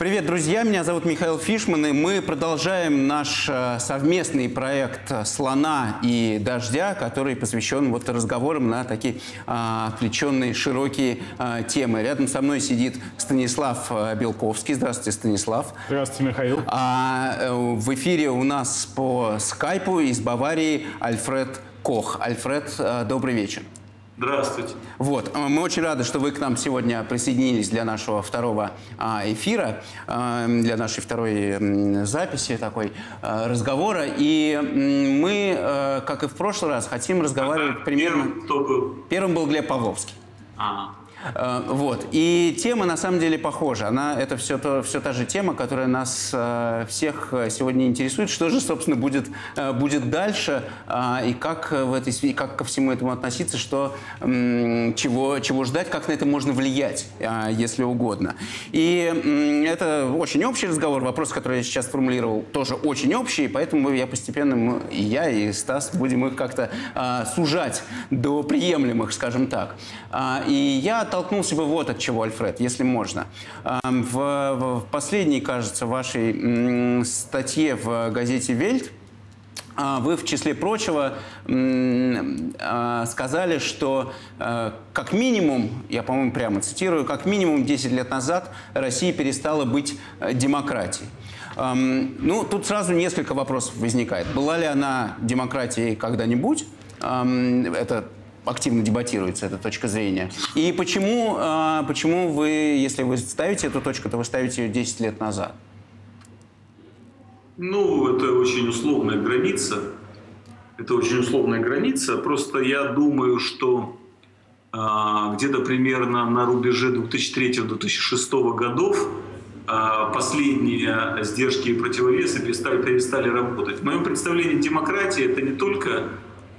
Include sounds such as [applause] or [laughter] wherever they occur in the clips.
Привет, друзья! Меня зовут Михаил Фишман, и мы продолжаем наш э, совместный проект «Слона и дождя», который посвящен вот разговорам на такие а, отвлеченные, широкие а, темы. Рядом со мной сидит Станислав а, Белковский. Здравствуйте, Станислав. Здравствуйте, Михаил. А э, в эфире у нас по скайпу из Баварии Альфред Кох. Альфред, э, добрый вечер. Здравствуйте. Вот, э, мы очень рады, что вы к нам сегодня присоединились для нашего второго а, эфира, а, для нашей второй записи такой а, разговора. И мы, как и в прошлый раз, хотим разговаривать а примерно... Первым кто был? Первым был Глеб Павловский. А, Э, Вот. И тема на самом деле похожа. Она, это все, то, все та же тема, которая нас э, всех э, сегодня интересует. Что же, собственно, будет, э, будет дальше э, и как, в этой, связи- как ко всему этому относиться, что, чего, чего ждать, как на это можно влиять, э, если угодно. И это очень общий разговор. Вопрос, который я сейчас формулировал, тоже очень общий, поэтому я постепенно, и я, и Стас будем их как-то э, сужать до приемлемых, скажем так. И я оттолкнулся бы вот от чего, Альфред, если можно. А, В, в последней, кажется, вашей статье в газете «Вельт» а, вы, в числе прочего, а, сказали, что э, как минимум, я, по-моему, прямо цитирую, как минимум 10 лет назад Россия перестала быть э, демократией. Эм, Ну, тут сразу несколько вопросов возникает. Была ли она демократией когда-нибудь? Эм, Это активно дебатируется, эта точка зрения. И почему, э, почему вы, если вы ставите эту точку, то вы ставите ее 10 лет назад? ну, это очень условная граница. Это очень условная граница. Просто я думаю, что а, где-то примерно на рубеже 2003-2006 годов а, последние сдержки и противовесы перестали, перестали работать. В моем представлении демократия это не только а,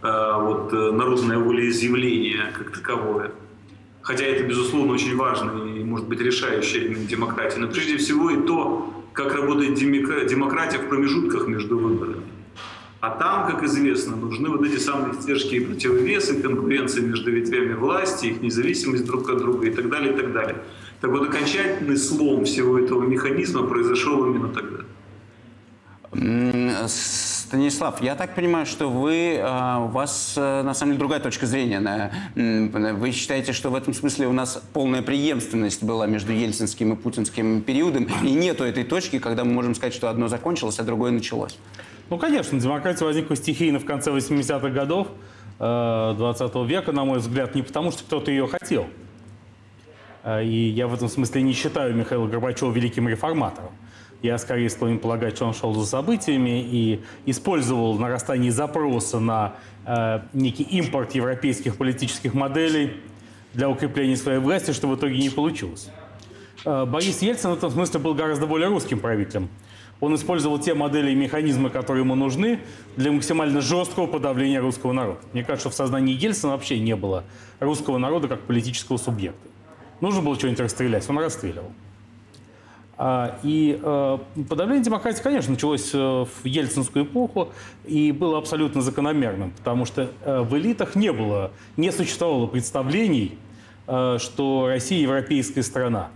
вот, э, народное волеизъявление как таковое, хотя это, безусловно, очень важно и, может быть, решающая элемент демократии, но прежде всего и то, как работает демократия в промежутках между выборами. А там, как известно, нужны вот эти самые стержки противовесы, конкуренция между ветвями власти, их независимость друг от друга и так далее, и так далее. Так вот, окончательный слом всего этого механизма произошел именно тогда. Станислав, я так понимаю, что вы, э, у вас э, на самом деле другая точка зрения. на- Вы считаете, что в этом смысле у нас полная преемственность была между ельцинским и путинским периодом, и нету этой точки, когда мы можем сказать, что одно закончилось, а другое началось. Ну, конечно, демократия возникла стихийно в конце 80-х годов э, 20 века, на мой взгляд, не потому, что кто-то ее хотел. И я в этом смысле не считаю Михаила Горбачева великим реформатором. Я скорее склонен полагать, что он шел за событиями и использовал нарастание запроса на э, некий импорт европейских политических моделей для укрепления своей власти, что в итоге не получилось. Э, Борис Ельцин в этом смысле был гораздо более русским правителем. Он использовал те модели и механизмы, которые ему нужны для максимально жесткого подавления русского народа. Мне кажется, что в сознании Ельцина вообще не было русского народа как политического субъекта. Нужно было что-нибудь расстрелять, он расстреливал. А, И э, подавление демократии, конечно, началось э, в ельцинскую эпоху и было абсолютно закономерным, потому что э, в элитах не было, не существовало представлений, что Россия европейская страна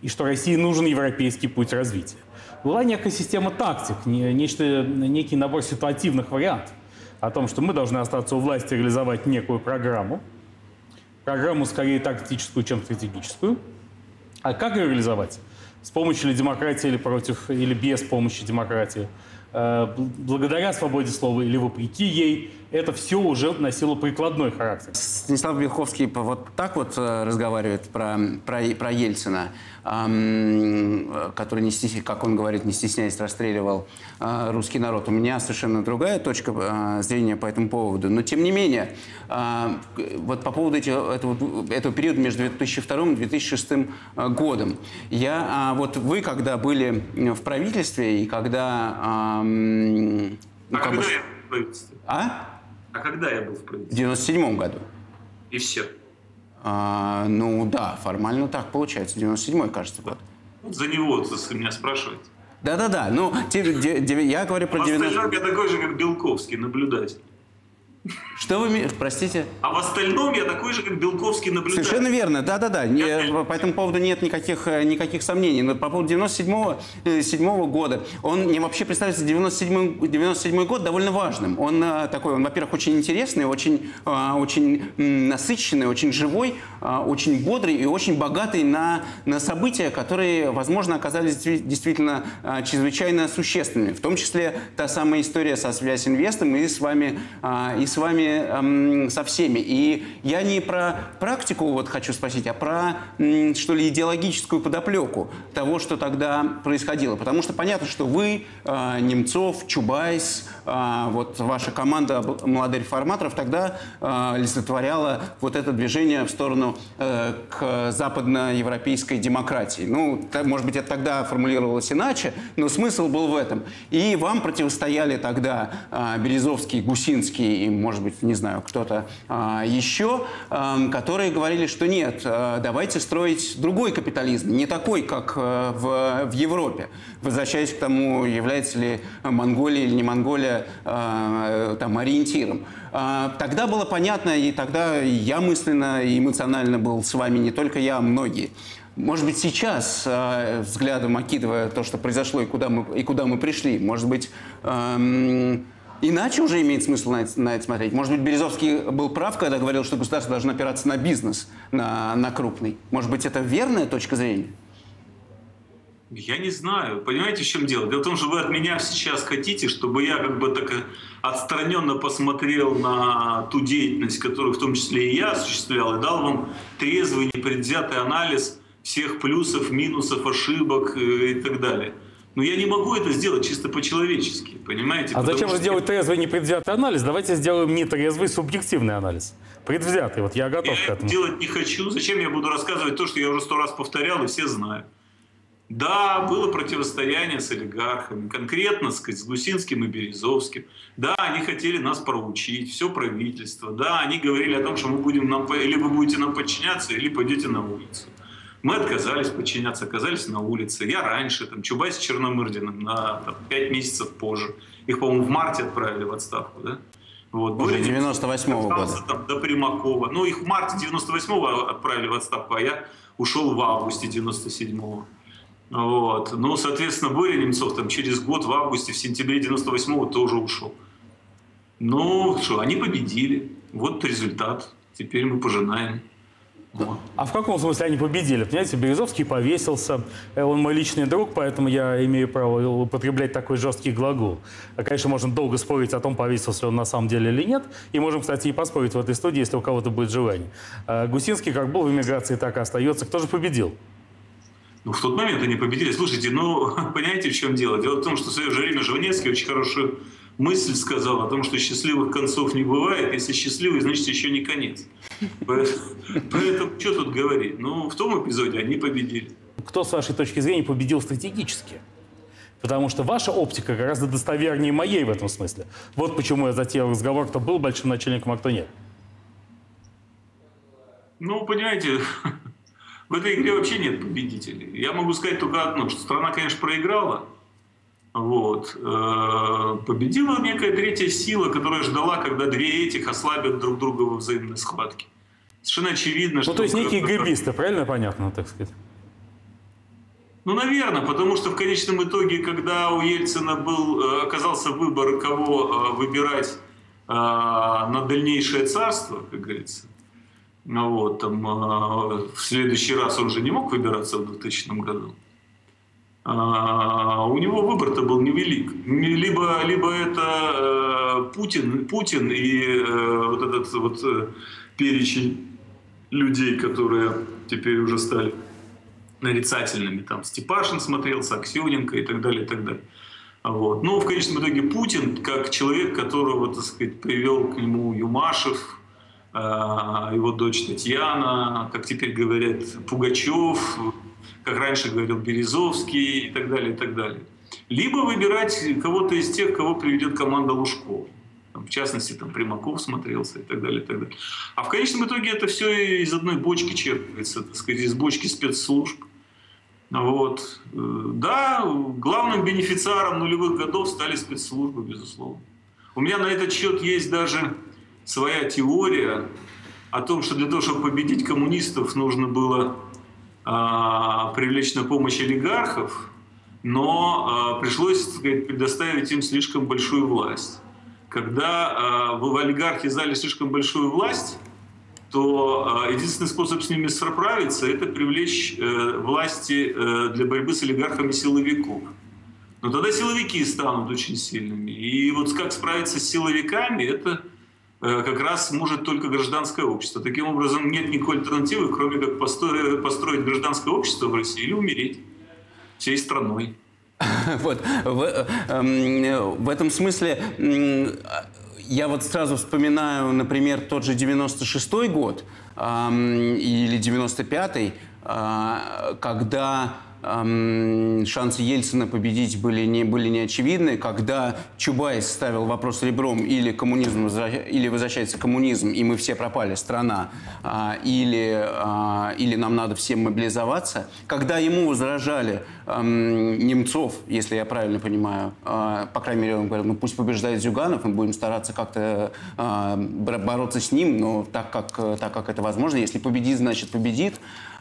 и что России нужен европейский путь развития. Была некая система тактик, не- нечто, некий набор ситуативных вариантов о том, что мы должны остаться у власти и реализовать некую программу, программу скорее тактическую, чем стратегическую. А как ее реализовать? С помощью ли демократии или против, или без помощи демократии? Э, бл- Благодаря свободе слова или вопреки ей, это все уже носило прикладной характер. Станислав Белковский вот так вот э, разговаривает про, про, про Ельцина, ам, э, который, не стесня- как он говорит, не стесняясь, расстреливал э, русский народ. У меня совершенно другая точка э, зрения по этому поводу. Но, тем не менее, э, вот по поводу эти- этого, этого периода между 2002 и 2006 э, годом, я, а вот вы, когда были в правительстве и когда... ну, А как бы- когда я был в правительстве? а? А когда я был в В правительстве? 97 году. И все. А, ну да, формально так получается. 97-й, кажется, год. Вот за него вот, меня спрашиваете. Да-да-да, ну, те- де- де- я говорю про А 90... стажер я такой же, как Белковский, наблюдатель. Что вы, простите? А в остальном я такой же, как Белковский наблюдатель. Совершенно верно, да-да-да. По этому поводу нет никаких, э, никаких сомнений. Но по поводу 97-го 7 -го года, он мне вообще представляется 97 97 год довольно важным. Он э, такой, он, во-первых, очень интересный, очень, э, очень насыщенный, очень живой, очень бодрый и очень богатый на, на события, которые, возможно, оказались действительно чрезвычайно существенными. В том числе та самая история со связь инвестом и с вами, и с вами эм, со всеми. И я не про практику вот хочу спросить, а про, что ли, идеологическую подоплеку того, что тогда происходило. Потому что понятно, что вы, э, Немцов, Чубайс, э, вот ваша команда молодых реформаторов тогда э, олицетворяла вот это движение в сторону э, к западноевропейской демократии. Ну, может быть, это тогда формулировалось иначе, но смысл был в этом. И вам противостояли тогда э, Березовский, Гусинский и, может быть, не знаю, кто-то а, еще, а, которые говорили, что нет, а, давайте строить другой капитализм, не такой, как а, в, в Европе. Возвращаясь к тому, является ли Монголия или не Монголия а, там, ориентиром. А, тогда было понятно, и тогда я мысленно и эмоционально был с вами, не только я, а многие. Может быть, сейчас, взглядом окидывая то, что произошло и куда мы, и куда мы пришли, может быть, эм, Иначе уже имеет смысл на это, на это смотреть. Может быть, Березовский был прав, когда говорил, что государство должно опираться на бизнес, на, на крупный. Может быть, это верная точка зрения? Я не знаю. Понимаете, в чем дело? Дело в том, что вы от меня сейчас хотите, чтобы я как бы так отстраненно посмотрел на ту деятельность, которую в том числе и я осуществлял, и дал вам трезвый, непредвзятый анализ всех плюсов, минусов, ошибок э, и так далее. Но я не могу это сделать чисто по-человечески, понимаете? А зачем же делать трезвый непредвзятый анализ? Давайте сделаем не трезвый субъективный анализ. Предвзятый, вот я готов я к этому. делать не хочу. Зачем я буду рассказывать то, что я уже сто раз повторял и все знают? Да, было противостояние с олигархами, конкретно сказать, с Гусинским и Березовским. Да, они хотели нас проучить, все правительство. Да, они говорили о том, что мы будем нам, или вы будете нам подчиняться, или пойдете на улицу. Мы отказались подчиняться, оказались на улице. Я раньше, там, Чубайс с Черномырдиным на там, 5 месяцев позже. Их, по-моему, в марте отправили в отставку, да? Вот, Уже 98-го года. Там, до Примакова. Ну, их в марте 98-го отправили в отставку, а я ушел в августе 97-го. Вот. Ну, соответственно, Боря Немцов там через год в августе, в сентябре 98-го тоже ушел. Ну, что, они победили. Вот результат. Теперь мы пожинаем. А в каком смысле они победили? Понимаете, Березовский повесился, э, он мой личный друг, поэтому я имею право употреблять такой жесткий глагол. А, конечно, можно долго спорить о том, повесился он на самом деле или нет. И можем, кстати, и поспорить в этой студии, если у кого-то будет желание. А Гусинский как был в эмиграции, так и остается. Кто же победил? Ну, в тот момент они победили. Слушайте, ну, [laughs] понимаете, в чем дело? Дело в том, что в свое время Жванецкий очень хорошую мысль сказал о том, что счастливых концов не бывает. Если счастливый, значит, еще не конец. Поэтому что тут говорить? Ну, в том эпизоде они победили. Кто, с вашей точки зрения, победил стратегически? Потому что ваша оптика гораздо достовернее моей в этом смысле. Вот почему я затеял разговор, кто был большим начальником, а кто нет. Ну, понимаете, [laughs] в этой игре вообще нет победителей. Я могу сказать только одно, что страна, конечно, проиграла, вот. Э, победила некая третья сила, которая ждала, когда две этих ослабят друг друга во взаимной схватке. Совершенно очевидно, что... Ну, то есть некие гэбисты, правильно понятно, так сказать? Ну, наверное, потому что в конечном итоге, когда у Ельцина был, э, оказался выбор, кого э, выбирать на дальнейшее царство, как говорится, ну, вот, там, в следующий раз он же не мог выбираться в 2000 году. А, у него выбор-то был невелик. Либо, либо это э, Путин, Путин и э, вот этот вот э, перечень людей, которые теперь уже стали нарицательными. Там Степашин смотрелся, Аксененко и так далее, и так далее. Вот. Но в конечном итоге Путин, как человек, которого, так сказать, привел к нему Юмашев, его дочь Татьяна, как теперь говорят, Пугачев, как раньше говорил Березовский и так далее, и так далее. Либо выбирать кого-то из тех, кого приведет команда Лужкова. в частности, там Примаков смотрелся и так далее, и так далее. А в конечном итоге это все из одной бочки черпается, так сказать, из бочки спецслужб. Вот. Да, главным бенефициаром нулевых годов стали спецслужбы, безусловно. У меня на этот счет есть даже своя теория о том, что для того, чтобы победить коммунистов, нужно было привлечь на помощь олигархов, но а, пришлось сказать, предоставить им слишком большую власть. Когда а, в олигархи дали слишком большую власть, то а, единственный способ с ними справиться – это привлечь э, власти э, для борьбы с олигархами силовиков. Но тогда силовики станут очень сильными. И вот как справиться с силовиками – это как раз может только гражданское общество. Таким образом, нет никакой альтернативы, кроме как построить, гражданское общество в России или умереть всей страной. [laughs] Вот. В, эм, в этом смысле я вот сразу вспоминаю, например, тот же 96-й год или 95-й, э, когда шансы Ельцина победить были не, были не очевидны. Когда Чубайс ставил вопрос ребром или коммунизм или возвращается коммунизм, и мы все пропали, страна, а, или, а, или нам надо всем мобилизоваться. Когда ему возражали Немцов, если я правильно понимаю, а, по крайней мере, он говорил, ну пусть побеждает Зюганов, мы будем стараться как-то бороться с ним, но так как, так как это возможно, если победит, значит победит.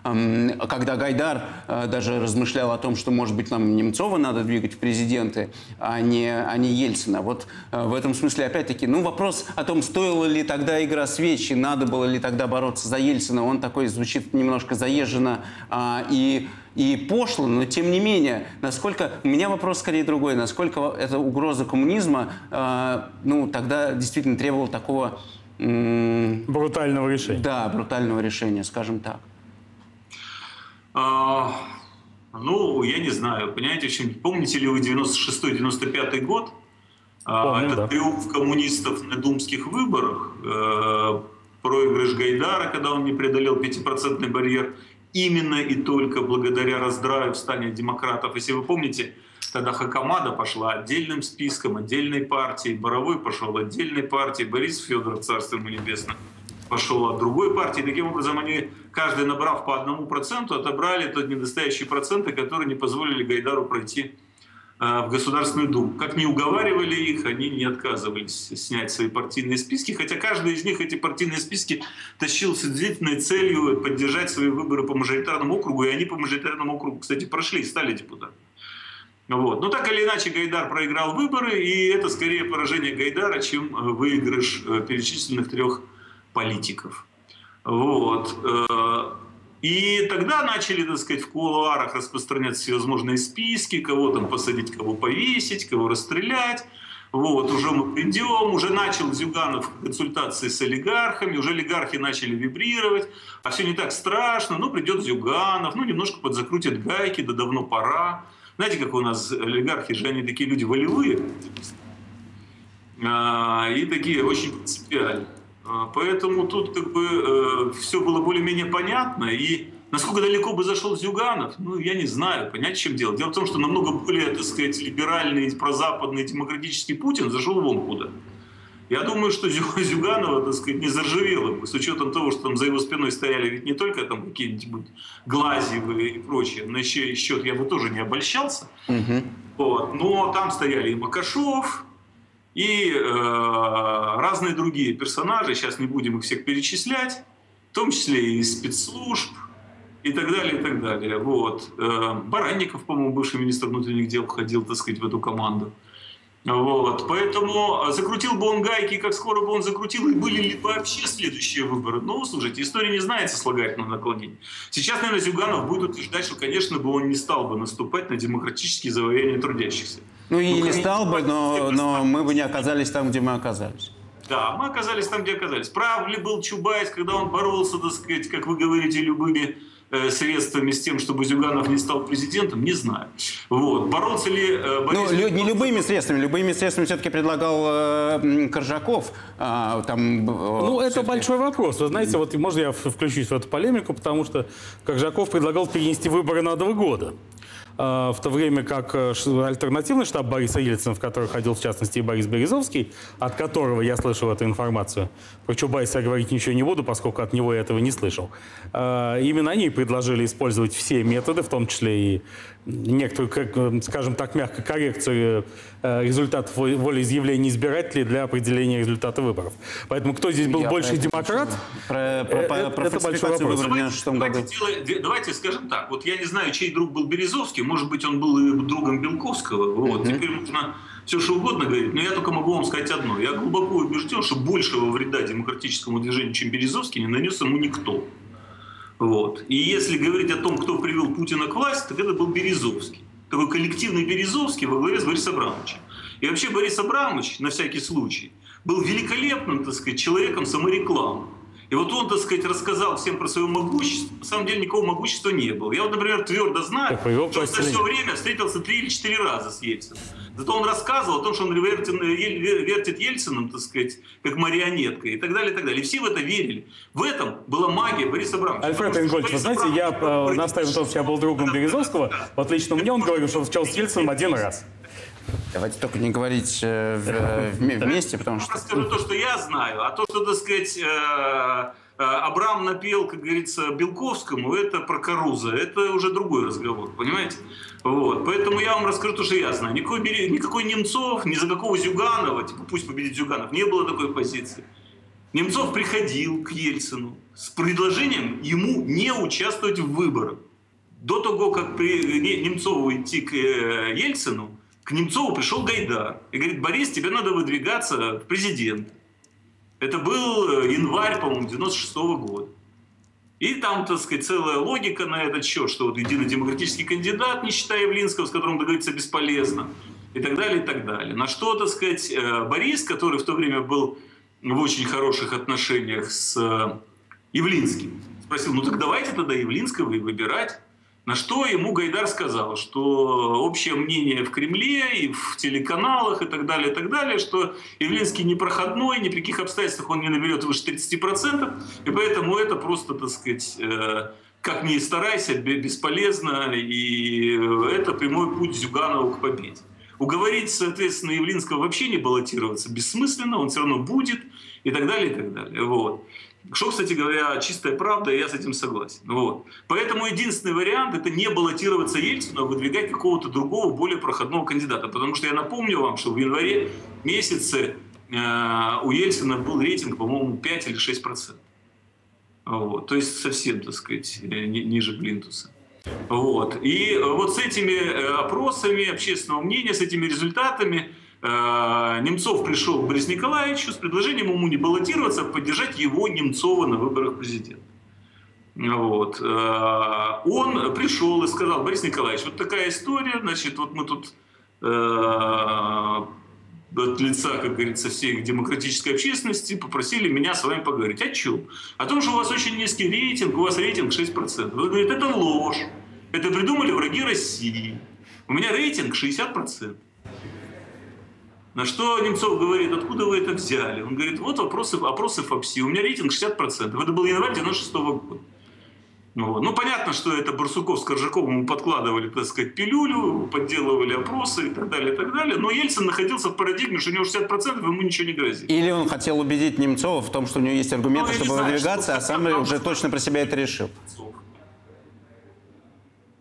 Когда Гайдар э, даже размышлял о том, что, может быть, нам Немцова надо двигать в президенты, а не, а не Ельцина. Вот э, в этом смысле, опять-таки, ну, вопрос о том, стоила ли тогда игра свечи, надо было ли тогда бороться за Ельцина, он такой звучит немножко заезженно а, и и пошло, но тем не менее, насколько... У меня вопрос скорее другой. Насколько эта угроза коммунизма, э, ну, тогда действительно требовала такого... Брутального решения. Да, брутального решения, скажем так. А, ну, я не знаю, понимаете, в общем, помните ли вы 96-95 год? А, Помню, Это да. триумф коммунистов на думских выборах, э, проигрыш Гайдара, когда он не преодолел 5% барьер, именно и только благодаря раздраю в стане демократов. Если вы помните, тогда Хакамада пошла отдельным списком, отдельной партией, Боровой пошел отдельной партией, Борис Федоров, царство ему небесное, пошел от другой партии. Таким образом, они, каждый набрав по одному проценту, отобрали тот недостающие проценты, которые не позволили Гайдару пройти э, в Государственную Думу. Как не уговаривали их, они не отказывались снять свои партийные списки, хотя каждый из них эти партийные списки тащил с длительной целью поддержать свои выборы по мажоритарному округу, и они по мажоритарному округу, кстати, прошли и стали депутатами. Вот. Но так или иначе Гайдар проиграл выборы, и это скорее поражение Гайдара, чем э, выигрыш э, перечисленных трех политиков. Вот. Э, и тогда начали, так сказать, в кулуарах распространяться всевозможные списки, кого там посадить, кого повесить, кого расстрелять. Вот, уже мы придем, уже начал Зюганов консультации с олигархами, уже олигархи начали вибрировать, а все не так страшно, ну придет Зюганов, ну немножко подзакрутит гайки, да давно пора. Знаете, как у нас олигархи же, они такие люди волевые, а, и такие очень принципиальные. А, поэтому тут как бы э, все было более-менее понятно. И насколько далеко бы зашел Зюганов, ну, я не знаю, понять, чем дело. Дело в том, что намного более, так сказать, либеральный, прозападный, демократический Путин зашел вон куда. Я думаю, что [laughs] Зюганова, так сказать, не заржавело бы, с учетом того, что там за его спиной стояли ведь не только там какие-нибудь Глазьевы и прочие, на еще счет я бы тоже не обольщался. Угу. Вот. Но там стояли и Макашов, и э, разные другие персонажи, сейчас не будем их всех перечислять, в том числе и спецслужб, и так далее, и так далее. Вот. Э, Баранников, по-моему, бывший министр внутренних дел, входил, так сказать, в эту команду. Вот. Поэтому закрутил бы он гайки, как скоро бы он закрутил, и были ли вообще следующие выборы. Ну, слушайте, история не знает сослагательного наклонения. Сейчас, наверное, Зюганов будет утверждать, что, конечно бы, он не стал бы наступать на демократические завоевания трудящихся. Ну и ну, не стал бы, но, но мы бы не оказались там, где мы оказались. Да, мы оказались там, где оказались. Прав ли был Чубайс, когда он боролся, так сказать, как вы говорите, любыми э, средствами с тем, чтобы Зюганов не стал президентом, не знаю. Вот. Боролся ли э, Борис... Ну, лю- не любыми средствами. Любыми средствами все-таки предлагал э, Коржаков. А, там, э, ну, это большой вопрос. Вы знаете, вот можно я включусь в эту полемику, потому что Коржаков предлагал перенести выборы на два года. А, в то время как э, альтернативный штаб Бориса Ельцина, в который ходил в частности и Борис Березовский, от которого я слышал эту информацию, про Чубайса я говорить ничего не буду, поскольку от него я этого не слышал, а, именно они предложили использовать все методы, в том числе и некоторую, как, скажем так, мягко коррекцию э, результатов волеизъявлений избирателей для определения результата выборов. Поэтому кто здесь был Я больше демократ, про, про, про, про это большой вопрос. Давайте, давайте, делай, давайте скажем так, вот я не знаю, чей друг был Березовский, может быть, он был и другом Белковского, вот, mm-hmm. теперь можно все что угодно говорить, но я только могу вам сказать одно. Я глубоко убежден, что большего вреда демократическому движению, чем Березовский, не нанес ему никто. Вот. И если говорить о том, кто привел Путина к власти, так это был Березовский. Такой коллективный Березовский во главе с Борисом Абрамовичем. И вообще Борис Абрамович, на всякий случай, был великолепным, так сказать, человеком саморекламы. И вот он, так сказать, рассказал всем про свое могущество. На самом деле никакого могущества не было. Я вот, например, твердо знаю, что он за все время встретился три или четыре раза с Ельцином. Зато он рассказывал о том, что он вертит, вертит Ельцином, так сказать, как марионеткой и так далее, и так далее. И все в это верили. В этом была магия Бориса Абрамовича. Альфред Ингольц, вы знаете, я э, настаиваю на том, что я был другом Березовского. Вот лично мне он говорил, что встречался с Ельцином один раз. Давайте только не говорить э, э вместе, потому что... Я скажу то, что я знаю, а то, что, так сказать, э, э, Абрам напел, как говорится, Белковскому, это про Каруза, это уже другой разговор, понимаете? Вот. Поэтому я вам расскажу то, что я знаю. Никакой, никакой Немцов, ни за какого Зюганова, типа пусть победит Зюганов, не было такой позиции. Немцов приходил к Ельцину с предложением ему не участвовать в выборах. До того, как при Немцову идти к Ельцину, к Немцову пришел Гайдар и говорит, Борис, тебе надо выдвигаться в президент. Это был э, январь, по-моему, 96 -го года. И там, так сказать, целая логика на этот счет, что вот едино-демократический кандидат, не считая Явлинского, с которым договориться бесполезно, и так далее, и так далее. На что, так сказать, э, Борис, который в то время был в очень хороших отношениях с э, Явлинским, спросил, ну так давайте тогда Явлинского и выбирать. На что ему Гайдар сказал, что общее мнение в Кремле и в телеканалах и так далее, и так далее, что Явлинский непроходной, ни при каких обстоятельствах он не наберет выше 30%, и поэтому это просто, так сказать, э, как ни старайся, бесполезно, и это прямой путь Зюганова к победе. Уговорить, соответственно, Явлинского вообще не баллотироваться бессмысленно, он все равно будет, и так далее, и так далее. Вот. Что, кстати говоря, чистая правда, и я с этим согласен. Вот. Поэтому единственный вариант – это не баллотироваться Ельцину, а выдвигать какого-то другого, более проходного кандидата. Потому что я напомню вам, что в январе месяце э, у Ельцина был рейтинг, по-моему, 5 или 6 процентов. Вот. То есть совсем, так сказать, э, ниже Блинтуса. Вот. И вот с этими э, опросами общественного мнения, с этими результатами – Э, Немцов пришел к Борису Николаевичу с предложением ему не баллотироваться, а поддержать его Немцова на выборах президента. Вот. Э, он пришел и сказал, Борис Николаевич, вот такая история, значит, вот мы тут э, от лица, как говорится, всей демократической общественности попросили меня с вами поговорить. О чем? О том, что у вас очень низкий рейтинг, у вас рейтинг 6%. Он говорит, это ложь. Это придумали враги России. У меня рейтинг 60%. На что Немцов говорит, откуда вы это взяли? Он говорит, вот вопросы, опросы ФАПСИ, у меня рейтинг 60%. Это был январь 96 -го года. Ну, ну, понятно, что это Барсуков с Коржаковым подкладывали, так сказать, пилюлю, подделывали опросы и так далее, и так далее. Но Ельцин находился в парадигме, что у него 60%, ему ничего не грозит. Или он хотел убедить Немцова в том, что у него есть аргументы, ну, чтобы знаю, выдвигаться, а сам уже точно про себя это решил.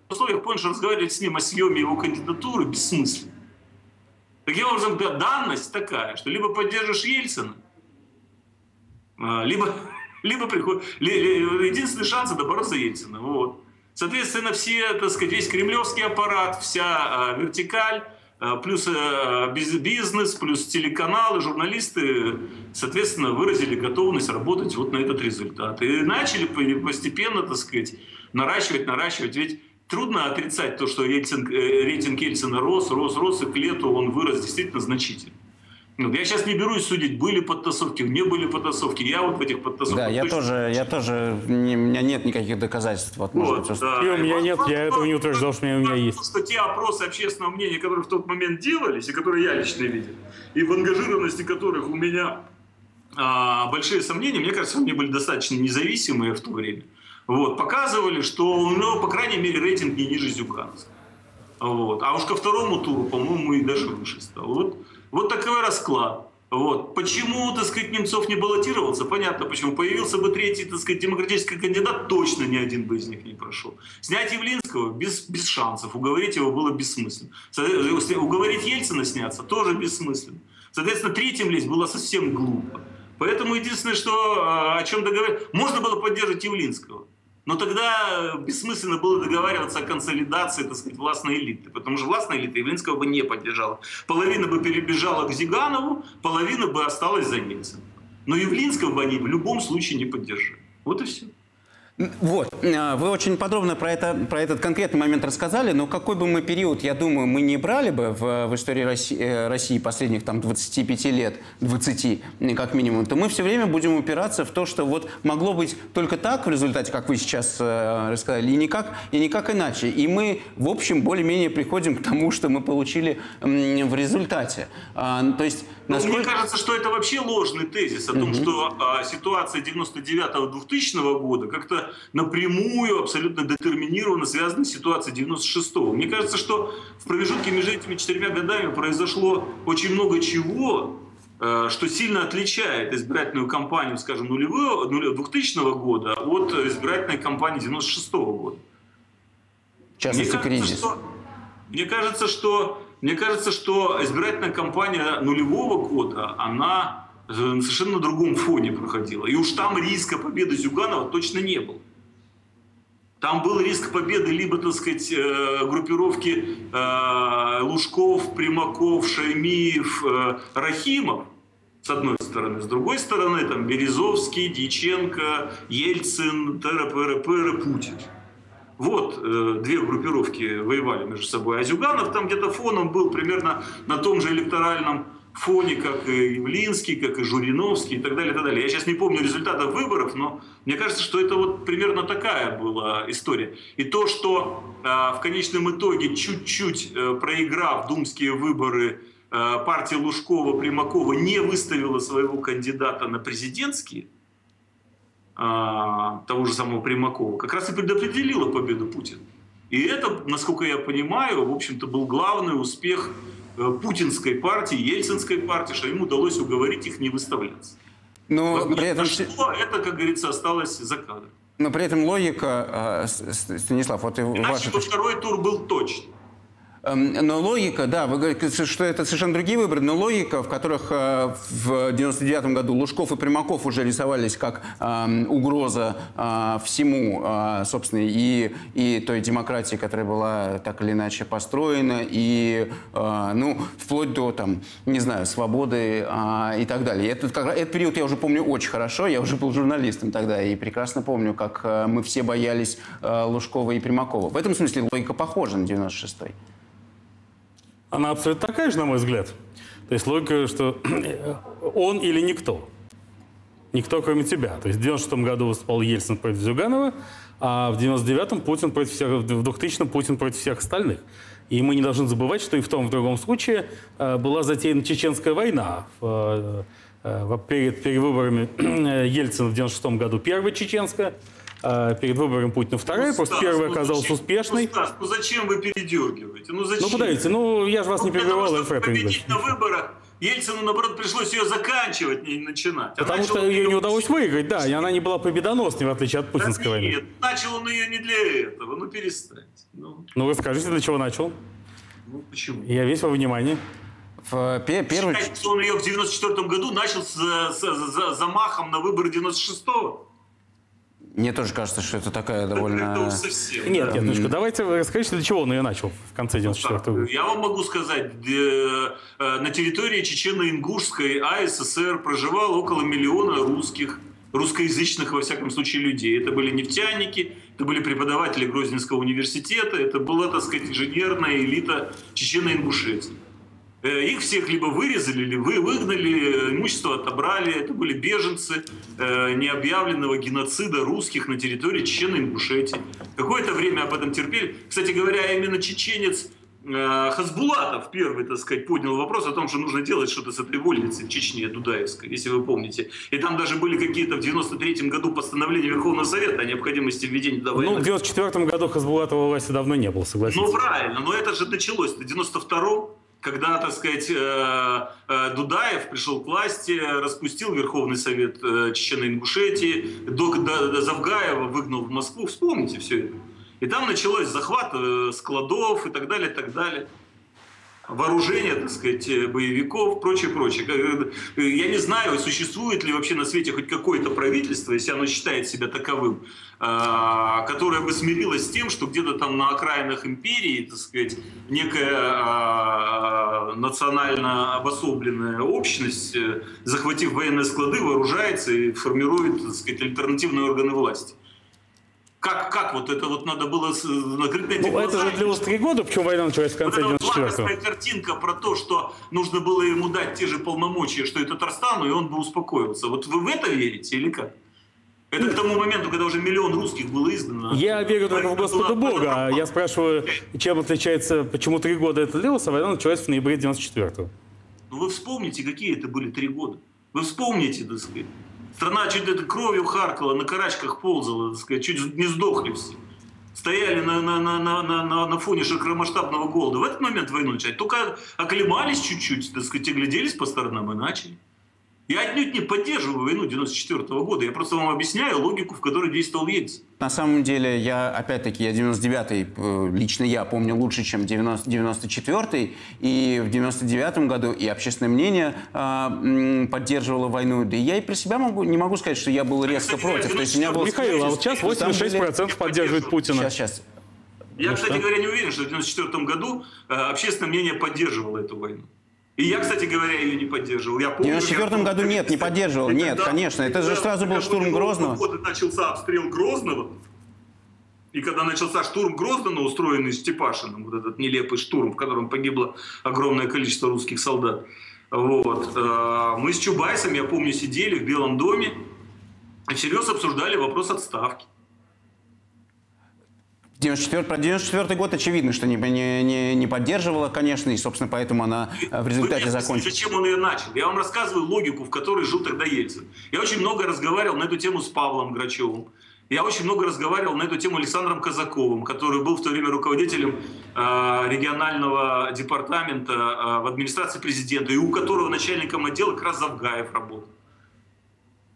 В условиях, помнишь, разговаривать с ним о съеме его кандидатуры бессмысленно. Таким образом, данность такая, что либо поддержишь Ельцина, а, либо, [laughs] либо приход... единственный шанс это бороться Ельцина. Вот. Соответственно, все, так сказать, весь кремлевский аппарат, вся а, вертикаль, а, плюс бизнес, плюс телеканалы, журналисты, соответственно, выразили готовность работать вот на этот результат. И начали постепенно, так сказать, наращивать, наращивать. Ведь трудно отрицать то, что Ельцин, э, рейтинг Ельцина рос, рос, рос, и к лету он вырос действительно значительно. Я сейчас не берусь судить, были подтасовки, не были подтасовки. Я вот в этих подтасовках... Да, я тоже, я тоже, не, у меня нет никаких доказательств. Вот, вот, быть, да. И у меня нет, я этого не утверждал, что у меня есть. Что те опросы общественного мнения, которые в тот момент делались, и которые я лично видел, и в ангажированности которых у меня а, большие сомнения, мне кажется, они были достаточно независимые в то время вот, показывали, что у него, по крайней мере, рейтинг не ниже Зюганского. Вот. А уж ко второму туру, по-моему, и даже выше стал. Вот, вот такой расклад. Вот. Почему, так сказать, Немцов не баллотировался? Понятно, почему. Появился бы третий, так сказать, демократический кандидат, точно ни один бы из них не прошел. Снять Явлинского без, без шансов. Уговорить его было бессмысленно. Уговорить Ельцина сняться тоже бессмысленно. Соответственно, третьим лезть было совсем глупо. Поэтому единственное, что, а, о чем договориться, можно было поддерживать Явлинского. Но тогда бессмысленно было договариваться о консолидации, так сказать, властной элиты. Потому что властная элита Явлинского бы не поддержала. Половина бы перебежала к Зиганову, половина бы осталась за Ельциным. Но Явлинского бы они в любом случае не поддержали. Вот и все. Вот, э, вы очень подробно про, это, про этот конкретный момент рассказали, но какой бы мы период, я думаю, мы не брали бы в, в истории России, э, России последних там, 25 лет, 20 как минимум, то мы все время будем упираться в то, что вот могло быть только так в результате, как вы сейчас э, рассказали, и никак, и никак иначе. И мы, в общем, более-менее приходим к тому, что мы получили в результате. А, то есть насколько... Мне кажется, что это вообще ложный тезис о том, угу. что а, ситуация 99-2000 года как-то напрямую, абсолютно детерминированно связана с ситуацией 96-го. Мне кажется, что в промежутке между этими четырьмя годами произошло очень много чего, а, что сильно отличает избирательную кампанию, скажем, нулевого, 2000 года от избирательной кампании 96 -го года. В частности, мне кажется, кризис. Что, мне кажется, что мне кажется, что избирательная кампания нулевого года, она на совершенно другом фоне проходила. И уж там риска победы Зюганова точно не было. Там был риск победы либо, так сказать, э, группировки э, Лужков, Примаков, Шаймиев, э, Рахимов, с одной стороны. С другой стороны, там Березовский, Дьяченко, Ельцин, ТРП, Путин. Вот э, две группировки воевали между собой. А Зюганов там где-то фоном был примерно на том же электоральном фоне, как и Явлинский, как и Журиновский и так далее, и так далее. Я сейчас не помню результатов выборов, но мне кажется, что это вот примерно такая была история. И то, что э, в конечном итоге, чуть-чуть э, проиграв думские выборы, э, партия Лужкова-Примакова не выставила своего кандидата на президентские, того же самого Примакова, как раз и предопределила победу Путина. И это, насколько я понимаю, в общем-то был главный успех э, путинской партии, ельцинской партии, что ему удалось уговорить их не выставляться. Но при этом... что это, как говорится, осталось за кадром. Но при этом логика, а, Станислав, вот и Иначе ваша... второй тур был точно. Эм, но логика, да, вы говорите, что это совершенно другие выборы, но логика, в которых э, в 99 году Лужков и Примаков уже рисовались как эм, угроза э, всему, э, собственно, и, и той демократии, которая была так или иначе построена, и, ну, вплоть до, там, не знаю, свободы и так далее. Этот, этот период я уже помню очень хорошо, я уже был журналистом тогда, и прекрасно помню, как мы все боялись Лужкова и Примакова. В этом смысле логика похожа на 96-й она абсолютно такая же, на мой взгляд. То есть логика, что [clears throat] он или никто. Никто, кроме тебя. То есть в 96 году выступал Ельцин против Зюганова, а в 99-м Путин против всех, в 2000-м Путин против всех остальных. И мы не должны забывать, что и в том, и в другом случае э, была затеяна Чеченская война. В, э, перед, перед выборами [clears throat] Ельцина в 96 году первая чеченская, а, перед выбором Путина вторая, ну, просто первая ну, оказалась зачем, успешной. Ну, Стас, ну зачем вы передергиваете? Ну зачем? Ну подождите, ну я же вас ну, не перебивал, того, чтобы победить на выборах, Ельцину, наоборот, пришлось ее заканчивать, не начинать. А Потому что ее не удалось выиграть, да, и она не была победоносной, в отличие от путинской да войны. Нет, начал он ее не для этого, ну перестаньте. Ну, ну вы скажите, для чего начал? Ну почему? Я весь во внимании. В первый... Считаете, что он ее в 94 году начал с, с, с замахом на выборы 96-го? Мне тоже кажется, что это такая довольно... совсем, нет, да. нет, Ночка, давайте расскажите, для чего он ее начал в конце 94 -го года. Я вам могу сказать, э, на территории Чечено-Ингушской АССР проживало около миллиона русских, русскоязычных, во всяком случае, людей. Это были нефтяники, это были преподаватели Грозненского университета, это была, так сказать, инженерная элита Чечено-Ингушетии. Э, их всех либо вырезали, вы выгнали, имущество отобрали. Это были беженцы э, необъявленного геноцида русских на территории Чечено-Ингушетии. Какое-то время об этом терпели. Кстати говоря, именно чеченец э, Хасбулатов первый, так сказать, поднял вопрос о том, что нужно делать что-то с этой вольницей в Чечне, Дудаевской, если вы помните. И там даже были какие-то в 93 году постановления Верховного Совета о необходимости введения туда Ну, в 94 году Хасбулатова власти давно не было, согласитесь. Ну, правильно, но это же началось в 92 -м. Когда, так сказать, э, э, Дудаев пришел к власти, распустил Верховный Совет э, Чечено-Ингушетии, Завгаева выгнал в Москву. Вспомните все это. И там началось захват складов и так далее, и так далее вооружения, так сказать, боевиков, прочее, прочее. Я не знаю, существует ли вообще на свете хоть какое-то правительство, если оно считает себя таковым, а, которое бы смирилось с тем, что где-то там на окраинах империи, так сказать, некая а, национально обособленная общность, э, захватив военные склады, вооружается и формирует, так сказать, альтернативные органы власти. Как, как вот это вот надо было накрыть эти ну? Это же длилось три года, почему война началась в конце вот 94-го? картинка про то, что нужно было ему дать те же полномочия, что и Татарстану, и он бы успокоился. Вот вы в это верите или как? Это к тому моменту, когда уже миллион русских было издано. Я верю только в Господа Бога. А я спрашиваю, чем отличается, почему три года это длилось, а война началась в ноябре 94-го. Ну вы вспомните, какие это были три года. Вы вспомните, так сказать. Страна чуть это кровью харкала, на карачках ползала, так сказать, чуть не сдохли все. Стояли на, на, на, на, на, на фоне широкомасштабного голода. В этот момент войну начать. Только оклемались чуть-чуть, так сказать, и гляделись по сторонам и начали. Я отнюдь не поддерживаю войну 94 -го года. Я просто вам объясняю логику, в которой действовал Ельцин. На самом деле, я, опять-таки, я 99-й, э, лично я помню лучше, чем 94-й. И в 99-м году и общественное мнение э, поддерживало войну. Да и я и про себя могу, не могу сказать, что я был резко кстати, против. То есть у меня был... Михаил, а вот сейчас 86% деле... поддерживает Путина. Сейчас, сейчас. Я, ну, кстати что? говоря, не уверен, что в 94 году э, общественное мнение поддерживало эту войну. И я, кстати говоря, ее не поддерживал. Я помню, в 94 году нет, не поддерживал. И нет, конечно. Это же сразу был штурм Грозного. Когда начался обстрел Грозного, и когда начался штурм Гроздана, устроенный Степашиным, вот этот нелепый штурм, в котором погибло огромное количество русских солдат, вот, э, мы с Чубайсом, я помню, сидели в Белом доме и всерьез обсуждали вопрос отставки. 94, про 94 год очевидно, что не, не, не, не поддерживала, конечно, и, собственно, поэтому она э, в результате закончилась. Зачем он ее начал? Я вам рассказываю логику, в которой жил тогда Ельцин. Я очень много разговаривал на эту тему с Павлом Грачевым. Я очень много разговаривал на эту тему Александром Казаковым, который был в то время руководителем э, регионального департамента э, в администрации президента, и у которого начальником отдела как раз Завгаев работал.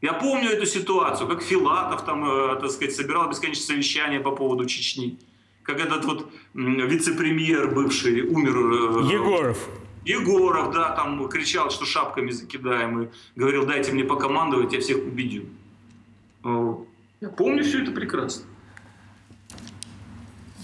Я помню эту ситуацию, как Филатов там, э, так сказать, собирал бесконечное совещание по поводу Чечни. Как этот вот вице-премьер бывший умер. Э, Егоров. Егоров, да, там кричал, что шапками закидаем, и говорил, дайте мне покомандовать, я всех убедю. Я помню все это прекрасно.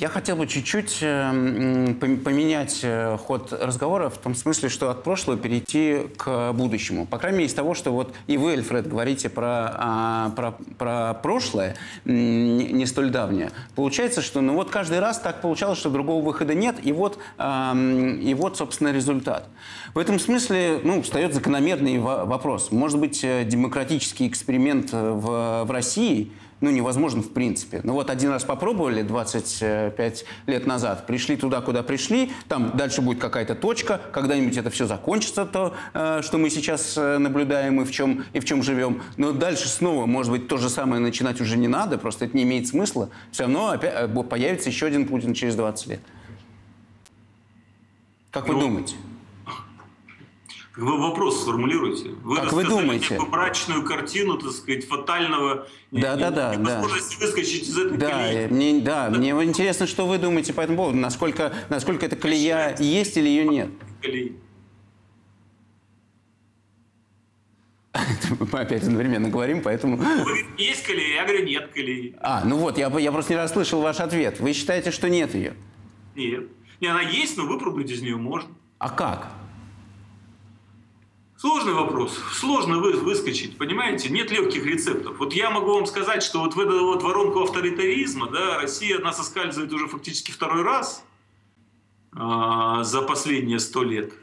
Я хотел бы чуть-чуть э, поменять э, ход разговора в том смысле, что от прошлого перейти к будущему. По крайней мере, из того, что вот и вы, Эльфред, говорите про, а, про, про прошлое, не столь давнее. Получается, что ну вот каждый раз так получалось, что другого выхода нет, и вот, и вот собственно, результат. В этом смысле ну, встает закономерный вопрос. Может быть, э, демократический эксперимент в, в России – ну, невозможно в принципе. Ну вот один раз попробовали 25 лет назад, пришли туда, куда пришли, там дальше будет какая-то точка, когда-нибудь это все закончится, то, э, что мы сейчас э, наблюдаем и в чем, и в чем живем. Но дальше снова, может быть, то же самое начинать уже не надо, просто это не имеет смысла. Все равно опять э, появится еще один Путин через 20 лет. Как вы ну, думаете? Вы вопрос сформулируйте. Вы как вы думаете? мрачную картину, так сказать, фатального да, да, да, невозможности да. выскочить из этой да, колеи. Мне, да, мне интересно, что вы думаете по этому поводу. Насколько, насколько эта колея есть или ее нет? Колеи. [laughs] Мы опять одновременно говорим, поэтому... Есть колея, я говорю, нет колеи. А, ну вот, я, я просто не расслышал ваш ответ. Вы считаете, что нет ее? Нет. Не, она есть, но выпрыгнуть из нее можно. А как? Сложный вопрос. Сложно вы, выскочить, понимаете? Нет легких рецептов. Вот я могу вам сказать, что вот в эту вот воронку авторитаризма, да, Россия нас соскальзывает уже фактически второй раз а, за последние сто лет.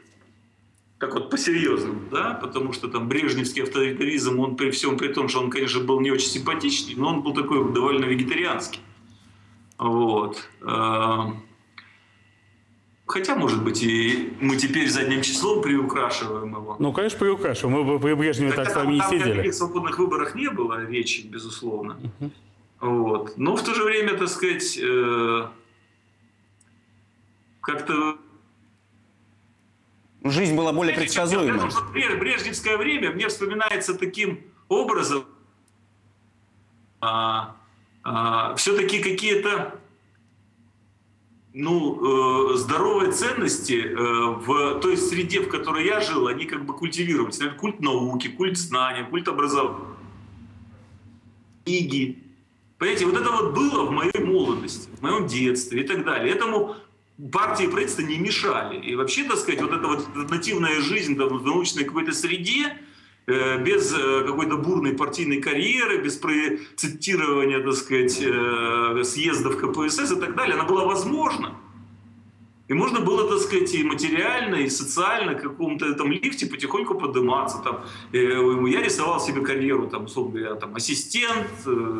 Так вот, по-серьезному, да, потому что там брежневский авторитаризм, он при всем при том, что он, конечно, был не очень симпатичный, но он был такой довольно вегетарианский. Вот. А, Хотя, может быть, и мы теперь задним числом приукрашиваем его. Ну, конечно, приукрашиваем. Мы при Брежневе так с вами не сидели. Там свободных выборах не было речи, безусловно. Uh-huh. Вот. Но в то же время, так сказать, э, как-то Жизнь была более предсказуемой. Брежневское время мне вспоминается таким образом, а, а, все-таки какие-то ну, э, здоровые ценности э, в той среде, в которой я жил, они как бы культивировались. Например, культ науки, культ знания, культ образования, книги. Понимаете, вот это вот было в моей молодости, в моем детстве и так далее. Этому партии и правительство не мешали. И вообще, так сказать, вот эта вот нативная жизнь там, в научной какой-то среде, без э, какой-то бурной партийной карьеры, без процитирования, так сказать, э, съездов КПСС и так далее, она была возможна. И можно было, так сказать, и материально, и социально к какому-то этом лифте потихоньку подниматься. Там, я рисовал себе карьеру, там, условно говоря, там, ассистент,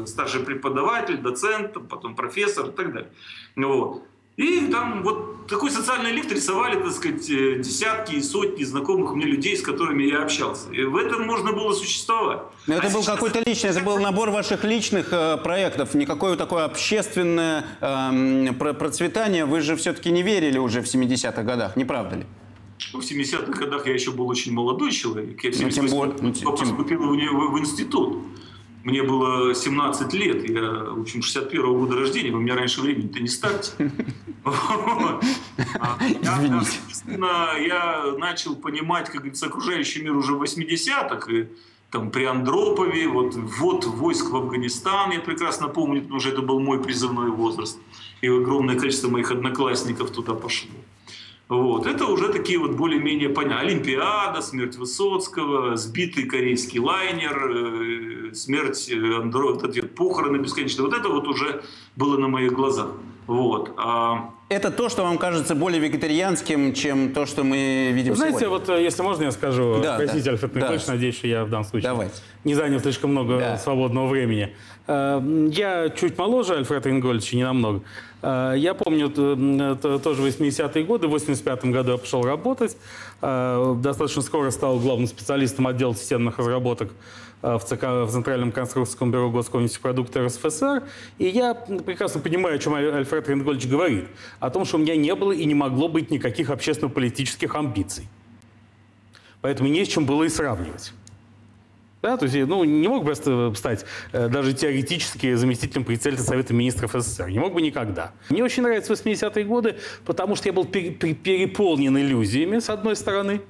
старший преподаватель, доцент, потом профессор и так далее. Вот. И там вот такой социальный лифт рисовали, так сказать, э, десятки и сотни знакомых мне людей, с которыми я общался. И в этом можно было существовать. Но это а был сейчас... какой-то личный, это был набор ваших личных э, проектов, никакое такое общественное э, процветание. Вы же все-таки не верили уже в 70-х годах, не правда ли? Ну, в 70-х годах я еще был очень молодой человек. Я в 78 ну, тем более, ну, поступил в, в, в институт. Мне было 17 лет, я, в общем, 61-го года рождения, вы меня раньше времени-то не ставьте. [laughs] Я, я начал понимать, как говорится, окружающий мир уже в 80-х, и там при Андропове, вот, вот войск в Афганистан, я прекрасно помню, потому что это был мой призывной возраст. И огромное количество моих одноклассников туда пошло. Вот. Это уже такие вот более-менее понятные. Олимпиада, смерть Высоцкого, сбитый корейский лайнер, э, смерть э, Андро... похороны бесконечные. Вот это вот уже было на моих глазах. Вот. А... Это то, что вам кажется более вегетарианским, чем то, что мы видим Знаете, сегодня. вот э, если можно, я скажу, да, простите, да, Альфред Николаевич, да. надеюсь, что я в данном случае Давайте. не занял слишком много да. свободного времени. Я чуть моложе Альфреда Ингольевича, не намного. Э, я помню, тоже 80-е годы, в 85 году я пошел работать. Э, достаточно скоро стал главным специалистом отдела системных разработок э, в, ЦК, в Центральном конструкторском бюро Госкомнефтепродукта РСФСР. И я прекрасно понимаю, о чем Альфред Рингольевич говорит. О том, что у меня не было и не могло быть никаких общественно-политических амбиций. Поэтому не с чем было и сравнивать. Да, то есть, ну, не мог просто стать э, даже теоретически заместителем председателя Совета Министров СССР. Не мог бы никогда. Мне очень нравятся 80-е годы, потому что я был переполнен иллюзиями, с одной стороны.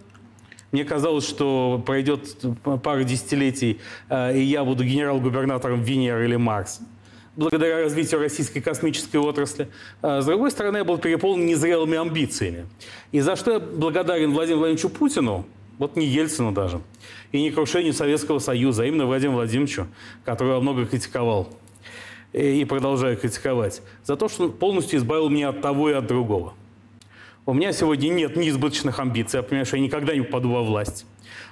Мне казалось, что пройдет пара десятилетий, э, и я буду генерал-губернатором Венеры или Марса благодаря развитию российской космической отрасли. А с другой стороны, я был переполнен незрелыми амбициями. И за что я благодарен Владимиру Владимировичу Путину, вот не Ельцину даже, и не крушению Советского Союза, а именно Владимиру Владимировичу, которого много критиковал и продолжаю критиковать, за то, что полностью избавил меня от того и от другого. У меня сегодня нет неизбыточных амбиций, я понимаю, что я никогда не попаду во власть.